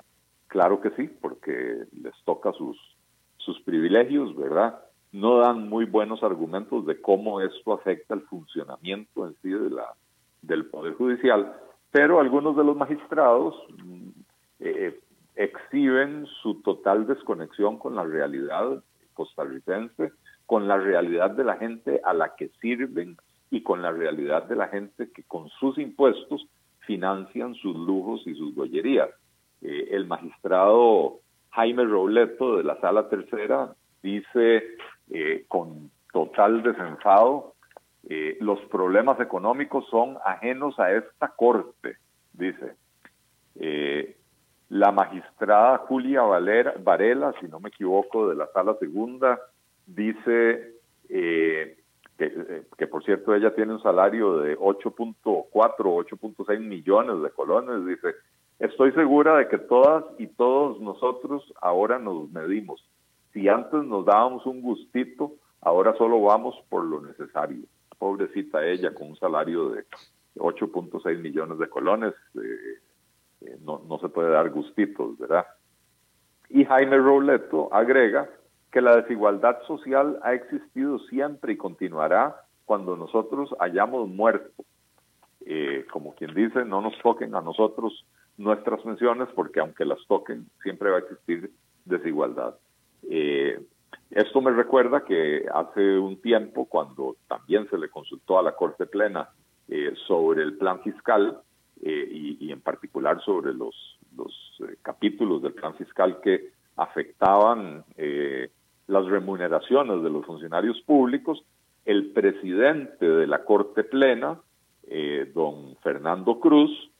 claro que sí, porque les toca sus, sus privilegios, ¿verdad? No dan muy buenos argumentos de cómo esto afecta el funcionamiento en sí de la, del Poder Judicial, pero algunos de los magistrados mm, eh, exhiben su total desconexión con la realidad costarricense, con la realidad de la gente a la que sirven y con la realidad de la gente que con sus impuestos financian sus lujos y sus gollerías. Eh, el magistrado Jaime Robleto de la Sala Tercera dice eh, con total desenfado, eh, los problemas económicos son ajenos a esta corte, dice. La magistrada Julia Varela, si no me equivoco, de la sala segunda, dice eh, que, que, por cierto ella tiene un salario de 8.4, 8.6 millones de colones, dice, estoy segura de que todas y todos nosotros ahora nos medimos. Si antes nos dábamos un gustito, ahora solo vamos por lo necesario. Pobrecita ella con un salario de 8.6 millones de colones. Eh, no, no se puede dar gustitos, ¿verdad? Y Jaime Robleto agrega que la desigualdad social ha existido siempre y continuará cuando nosotros hayamos muerto. Eh, como quien dice, no nos toquen a nosotros nuestras pensiones porque aunque las toquen, siempre va a existir desigualdad. Eh, esto me recuerda que hace un tiempo, cuando también se le consultó a la Corte Plena eh, sobre el plan fiscal, eh, y, en particular sobre los, los eh, capítulos del plan fiscal que afectaban las remuneraciones de los funcionarios públicos, el presidente de la Corte Plena, don Fernando Cruz,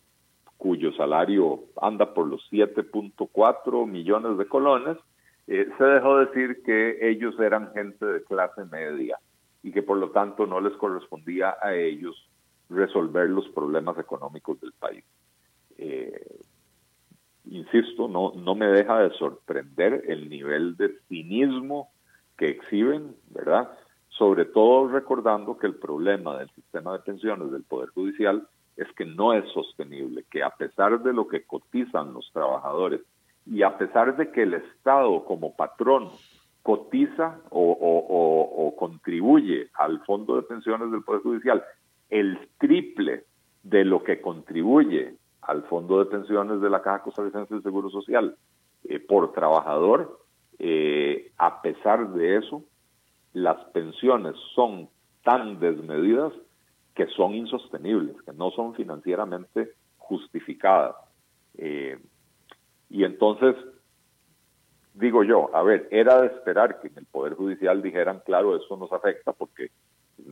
cuyo salario anda por los 7.4 millones de colones, se dejó decir que ellos eran gente de clase media y que por lo tanto no les correspondía a ellos resolver los problemas económicos del país. Eh, insisto, no, no me deja de sorprender el nivel de cinismo que exhiben, ¿verdad? Sobre todo recordando que el problema del sistema de pensiones del Poder Judicial es que no es sostenible, que a pesar de lo que cotizan los trabajadores y a pesar de que el Estado como patrón cotiza o contribuye al fondo de pensiones del Poder Judicial el triple de lo que contribuye al fondo de pensiones de la Caja Costarricense del Seguro Social eh, por trabajador, eh, a pesar de eso, las pensiones son tan desmedidas que son insostenibles, que no son financieramente justificadas. Eh, y entonces, digo yo, a ver, era de esperar que en el Poder Judicial dijeran, claro, eso nos afecta porque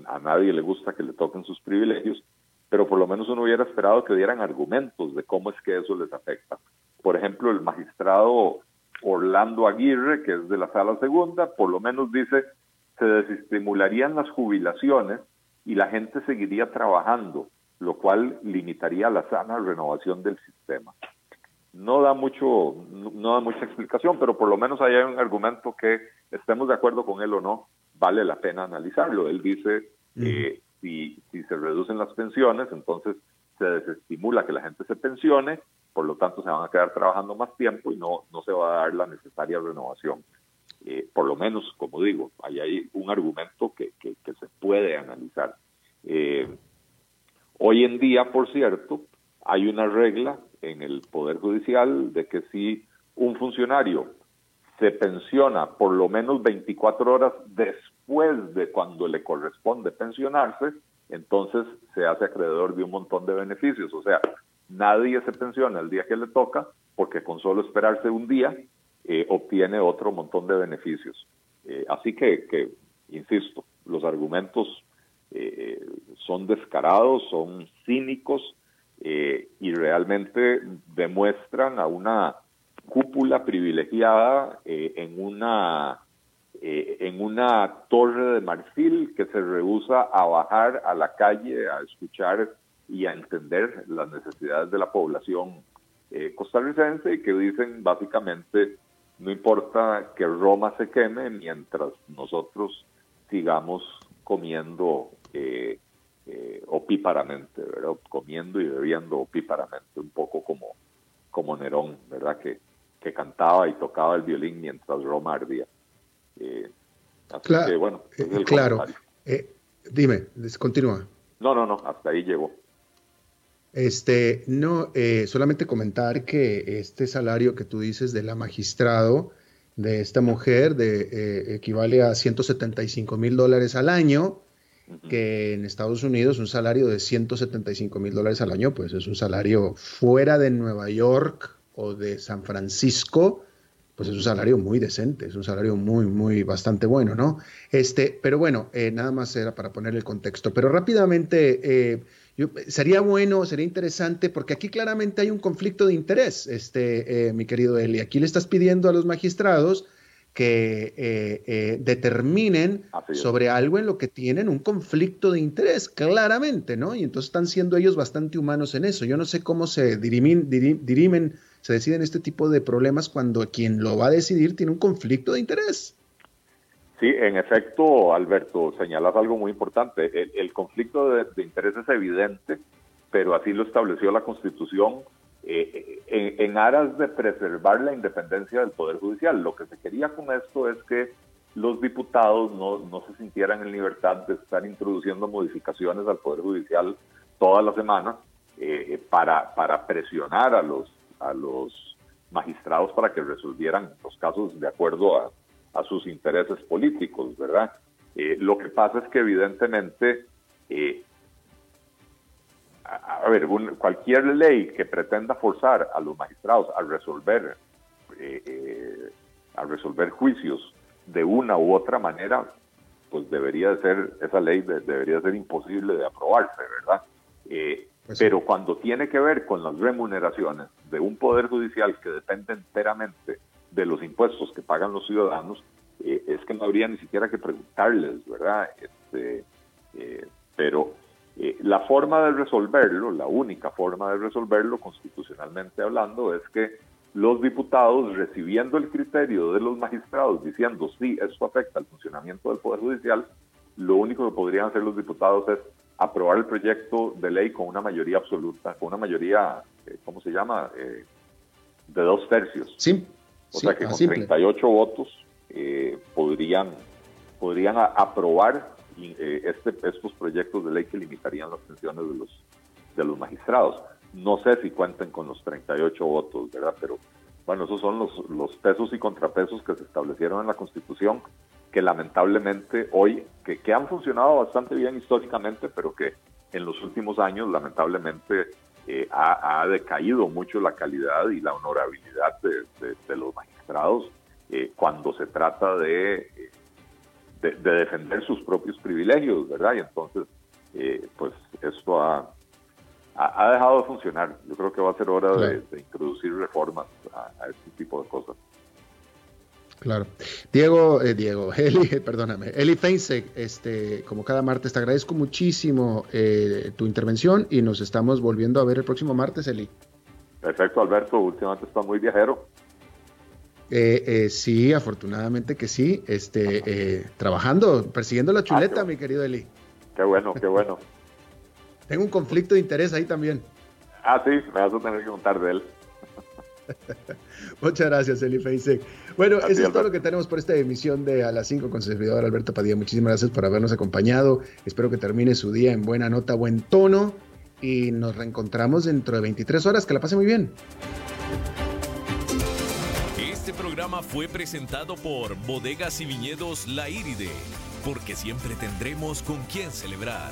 a nadie le gusta que le toquen sus privilegios, pero por lo menos uno hubiera esperado que dieran argumentos de cómo es que eso les afecta. Por ejemplo, el magistrado Orlando Aguirre, que es de la sala segunda, por lo menos dice, se desestimularían las jubilaciones y la gente seguiría trabajando, lo cual limitaría la sana renovación del sistema. No da mucho, no da mucha explicación, pero por lo menos hay un argumento que estemos de acuerdo con él o no, vale la pena analizarlo. Él dice, que si, si se reducen las pensiones, entonces se desestimula que la gente se pensione, por lo tanto se van a quedar trabajando más tiempo y no, no se va a dar la necesaria renovación. Eh, por lo menos, como digo, ahí hay un argumento que, que, se puede analizar. Eh, hoy en día, por cierto, hay una regla en el Poder Judicial de que si un funcionario se pensiona por lo menos 24 horas después de cuando le corresponde pensionarse, entonces se hace acreedor de un montón de beneficios. O sea, nadie se pensiona el día que le toca porque con solo esperarse un día eh, obtiene otro montón de beneficios. Eh, así que, que, insisto, los argumentos eh, son descarados, son cínicos y realmente demuestran a una cúpula privilegiada en una en una torre de marfil que se rehúsa a bajar a la calle a escuchar y a entender las necesidades de la población costarricense y que dicen básicamente no importa que Roma se queme mientras nosotros sigamos comiendo eh, eh, opíparamente, ¿verdad? Comiendo y bebiendo opíparamente, un poco como, como Nerón, ¿verdad? Que, que cantaba y tocaba el violín mientras Roma ardía. Eh, así que, bueno, es claro. dime, continúa. No, no, no, hasta ahí llegó. Este, no, eh, solamente comentar que este salario que tú dices de la magistrado, de esta mujer, de, eh, equivale a 175 mil dólares al año, que en Estados Unidos un salario de 175 mil dólares al año, pues es un salario fuera de Nueva York o de San Francisco, pues es un salario muy decente, es un salario muy, muy, bastante bueno, ¿no? Este, pero bueno, eh, nada más era para poner el contexto. Pero rápidamente, sería bueno, sería interesante, porque aquí claramente hay un conflicto de interés, este, eh, mi querido Eli. Aquí le estás pidiendo a los magistrados que eh, eh, determinen sobre algo en lo que tienen un conflicto de interés, claramente, ¿no? Y entonces están siendo ellos bastante humanos en eso. Yo no sé cómo se dirimen, dirimen, se deciden este tipo de problemas cuando quien lo va a decidir tiene un conflicto de interés. Sí, en efecto, Alberto, señalas algo muy importante. El, conflicto de, interés es evidente, pero así lo estableció la Constitución eh, en, aras de preservar la independencia del Poder Judicial. Lo que se quería con esto es que los diputados no, se sintieran en libertad de estar introduciendo modificaciones al Poder Judicial todas las semanas eh, para, para presionar a los, a los magistrados para que resolvieran los casos de acuerdo a a sus intereses políticos, ¿verdad? Eh, lo que pasa es que evidentemente, eh, a, ver, cualquier ley que pretenda forzar a los magistrados a resolver, eh, a resolver juicios de una u otra manera, pues debería de ser, esa ley debería ser imposible de aprobarse, ¿verdad? Pues pero cuando tiene que ver con las remuneraciones de un poder judicial que depende enteramente de los impuestos que pagan los ciudadanos, eh, es que no habría ni siquiera que preguntarles, ¿verdad? Este, eh, pero eh, la forma de resolverlo, la única forma de resolverlo constitucionalmente hablando, es que los diputados, recibiendo el criterio de los magistrados, diciendo sí, esto afecta al funcionamiento del Poder Judicial, lo único que podrían hacer los diputados es aprobar el proyecto de ley con una mayoría absoluta, con una mayoría, ¿cómo se llama? de dos tercios. Sí. O sea que con 38 votos eh, podrían, podrían aprobar eh, este, estos proyectos de ley que limitarían las pensiones de los, de los magistrados. No sé si cuenten con los 38 votos, ¿verdad? Pero bueno, esos son los, los pesos y contrapesos que se establecieron en la Constitución, que lamentablemente hoy, que, que han funcionado bastante bien históricamente, pero que en los últimos años lamentablemente eh, ha, decaído mucho la calidad y la honorabilidad de, los magistrados eh, cuando se trata de, de, defender sus propios privilegios, ¿verdad? Y entonces, eh, pues esto ha, ha, dejado de funcionar. Yo creo que va a ser hora de, introducir reformas a, este tipo de cosas. Claro. Diego, eh, Diego, Eli, perdóname, Eli Feinsek, este, como cada martes, te agradezco muchísimo eh, tu intervención y nos estamos volviendo a ver el próximo martes, Eli. Perfecto, Alberto, últimamente está muy viajero. Eh, sí, afortunadamente que sí, este, trabajando, persiguiendo la chuleta, ah, mi querido Eli. Qué bueno, qué bueno. Tengo un conflicto de interés ahí también. Ah, sí, me vas a tener que contar de él. Muchas gracias, Eli Feisek. Bueno, eso es todo lo que tenemos por esta emisión de A las 5 con su servidor Alberto Padilla. Muchísimas gracias por habernos acompañado. Espero que termine su día en buena nota, buen tono. Y nos reencontramos dentro de 23 horas. Que la pase muy bien. Este programa fue presentado por Bodegas y Viñedos La Iride, porque siempre tendremos con quién celebrar.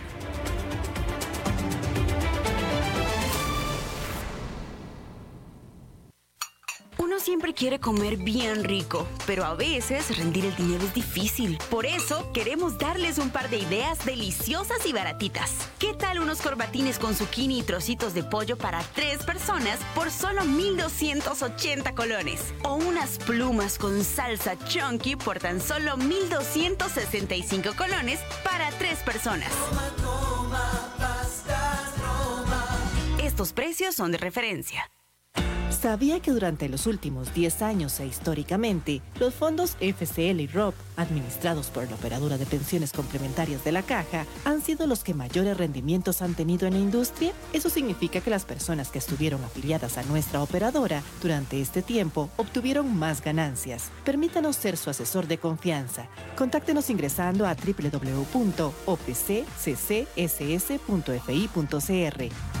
Siempre quiere comer bien rico, pero a veces rendir el dinero es difícil. Por eso queremos darles un par de ideas deliciosas y baratitas. ¿Qué tal unos corbatines con zucchini y trocitos de pollo para tres personas por solo 1,280 colones? O unas plumas con salsa chunky por tan solo 1,265 colones para tres personas. Estos precios son de referencia. ¿Sabía que durante los últimos 10 años e históricamente, los fondos FCL y ROP, administrados por la operadora de pensiones complementarias de la Caja, han sido los que mayores rendimientos han tenido en la industria? Eso significa que las personas que estuvieron afiliadas a nuestra operadora durante este tiempo obtuvieron más ganancias. Permítanos ser su asesor de confianza. Contáctenos ingresando a www.opccss.fi.cr.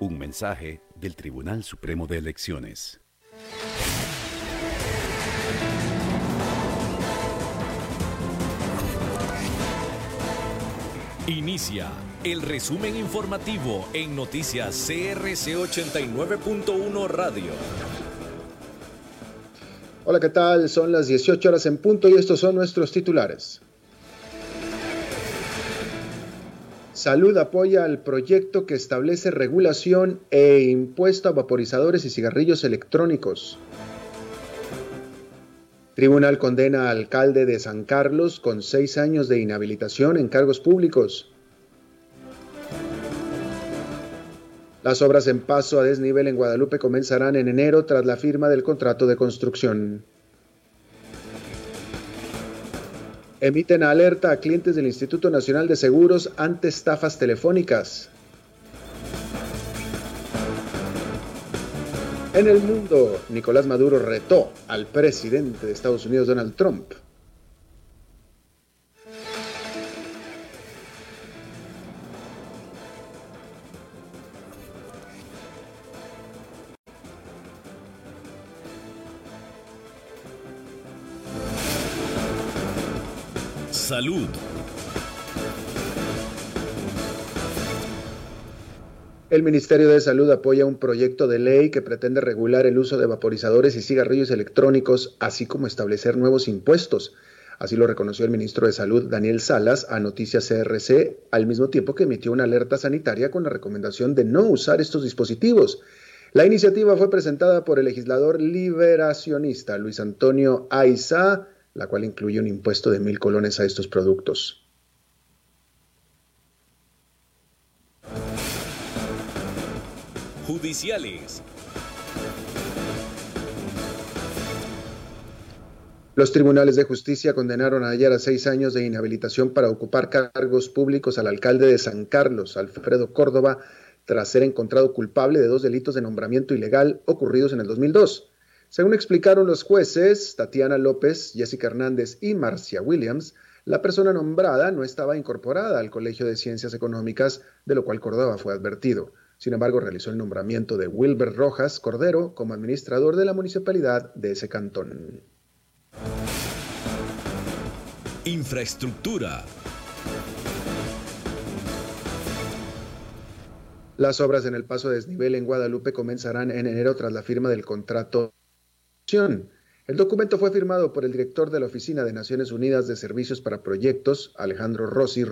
Un mensaje del Tribunal Supremo de Elecciones. Inicia el resumen informativo en noticias CRC 89.1 Radio. Hola, ¿qué tal? Son las 18 horas en punto y estos son nuestros titulares. Salud apoya al proyecto que establece regulación e impuesto a vaporizadores y cigarrillos electrónicos. Tribunal condena al alcalde de San Carlos con seis años de inhabilitación en cargos públicos. Las obras en paso a desnivel en Guadalupe comenzarán en enero tras la firma del contrato de construcción. Emiten alerta a clientes del Instituto Nacional de Seguros ante estafas telefónicas. En el mundo, Nicolás Maduro retó al presidente de Estados Unidos, Donald Trump. Salud. El Ministerio de Salud apoya un proyecto de ley que pretende regular el uso de vaporizadores y cigarrillos electrónicos, así como establecer nuevos impuestos. Así lo reconoció el ministro de Salud, Daniel Salas, a Noticias CRC, al mismo tiempo que emitió una alerta sanitaria con la recomendación de no usar estos dispositivos. La iniciativa fue presentada por el legislador liberacionista Luis Antonio Aiza, la cual incluye un impuesto de mil colones a estos productos. Judiciales. Los tribunales de justicia condenaron ayer a seis años de inhabilitación para ocupar cargos públicos al alcalde de San Carlos, Alfredo Córdoba, tras ser encontrado culpable de dos delitos de nombramiento ilegal ocurridos en el 2002. Según explicaron los jueces, Tatiana López, Jessica Hernández y Marcia Williams, la persona nombrada no estaba incorporada al Colegio de Ciencias Económicas, de lo cual Córdoba fue advertido. Sin embargo, realizó el nombramiento de Wilber Rojas Cordero como administrador de la municipalidad de ese cantón. Infraestructura. Las obras en el paso de desnivel en Guadalupe comenzarán en enero tras la firma del contrato. El documento fue firmado por el director de la Oficina de Naciones Unidas de Servicios para Proyectos, Alejandro Rossi,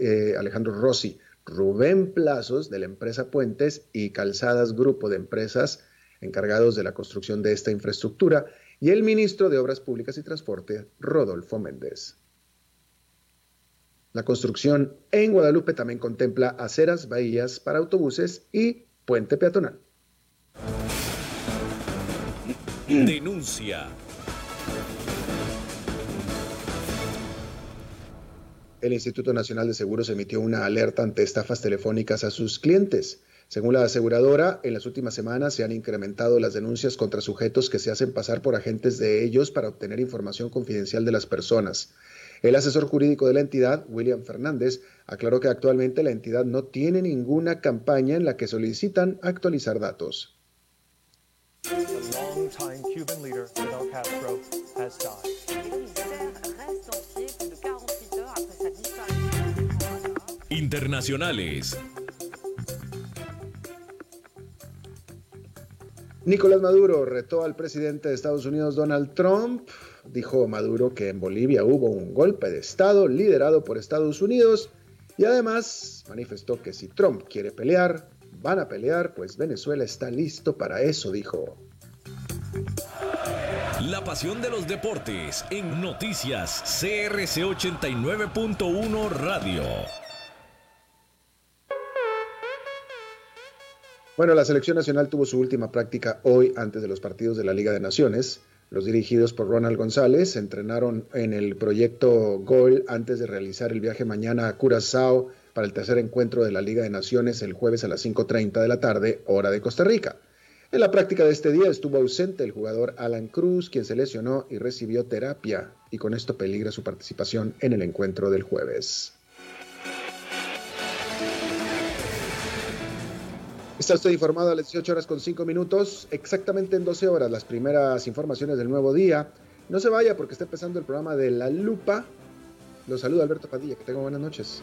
eh, Alejandro Rossi Rubén Plazos, de la empresa Puentes y Calzadas Grupo de Empresas encargados de la construcción de esta infraestructura, y el ministro de Obras Públicas y Transporte, Rodolfo Méndez. La construcción en Guadalupe también contempla aceras, bahías para autobuses y puente peatonal. Denuncia. El Instituto Nacional de Seguros emitió una alerta ante estafas telefónicas a sus clientes. Según la aseguradora, en las últimas semanas se han incrementado las denuncias contra sujetos que se hacen pasar por agentes de ellos para obtener información confidencial de las personas. El asesor jurídico de la entidad, William Fernández, aclaró que actualmente la entidad no tiene ninguna campaña en la que solicitan actualizar datos. Internacionales. Nicolás Maduro retó al presidente de Estados Unidos Donald Trump dijo Maduro que en Bolivia hubo un golpe de Estado liderado por Estados Unidos y además manifestó que si Trump quiere pelear, van a pelear, pues Venezuela está listo para eso, dijo. La pasión de los deportes en noticias CRC 89.1 Radio. Bueno, la selección nacional tuvo su última práctica hoy antes de los partidos de la Liga de Naciones. Los dirigidos por Ronald González entrenaron en el proyecto Gol antes de realizar el viaje mañana a Curazao para el tercer encuentro de la Liga de Naciones el jueves a las 5.30 de la tarde, hora de Costa Rica. En la práctica de este día estuvo ausente el jugador Alan Cruz, quien se lesionó y recibió terapia, y con esto peligra su participación en el encuentro del jueves. Está usted informado a las 18 horas con 5 minutos, exactamente en 12 horas, las primeras informaciones del nuevo día. No se vaya porque está empezando el programa de La Lupa. Los saluda Alberto Padilla, que tenga buenas noches.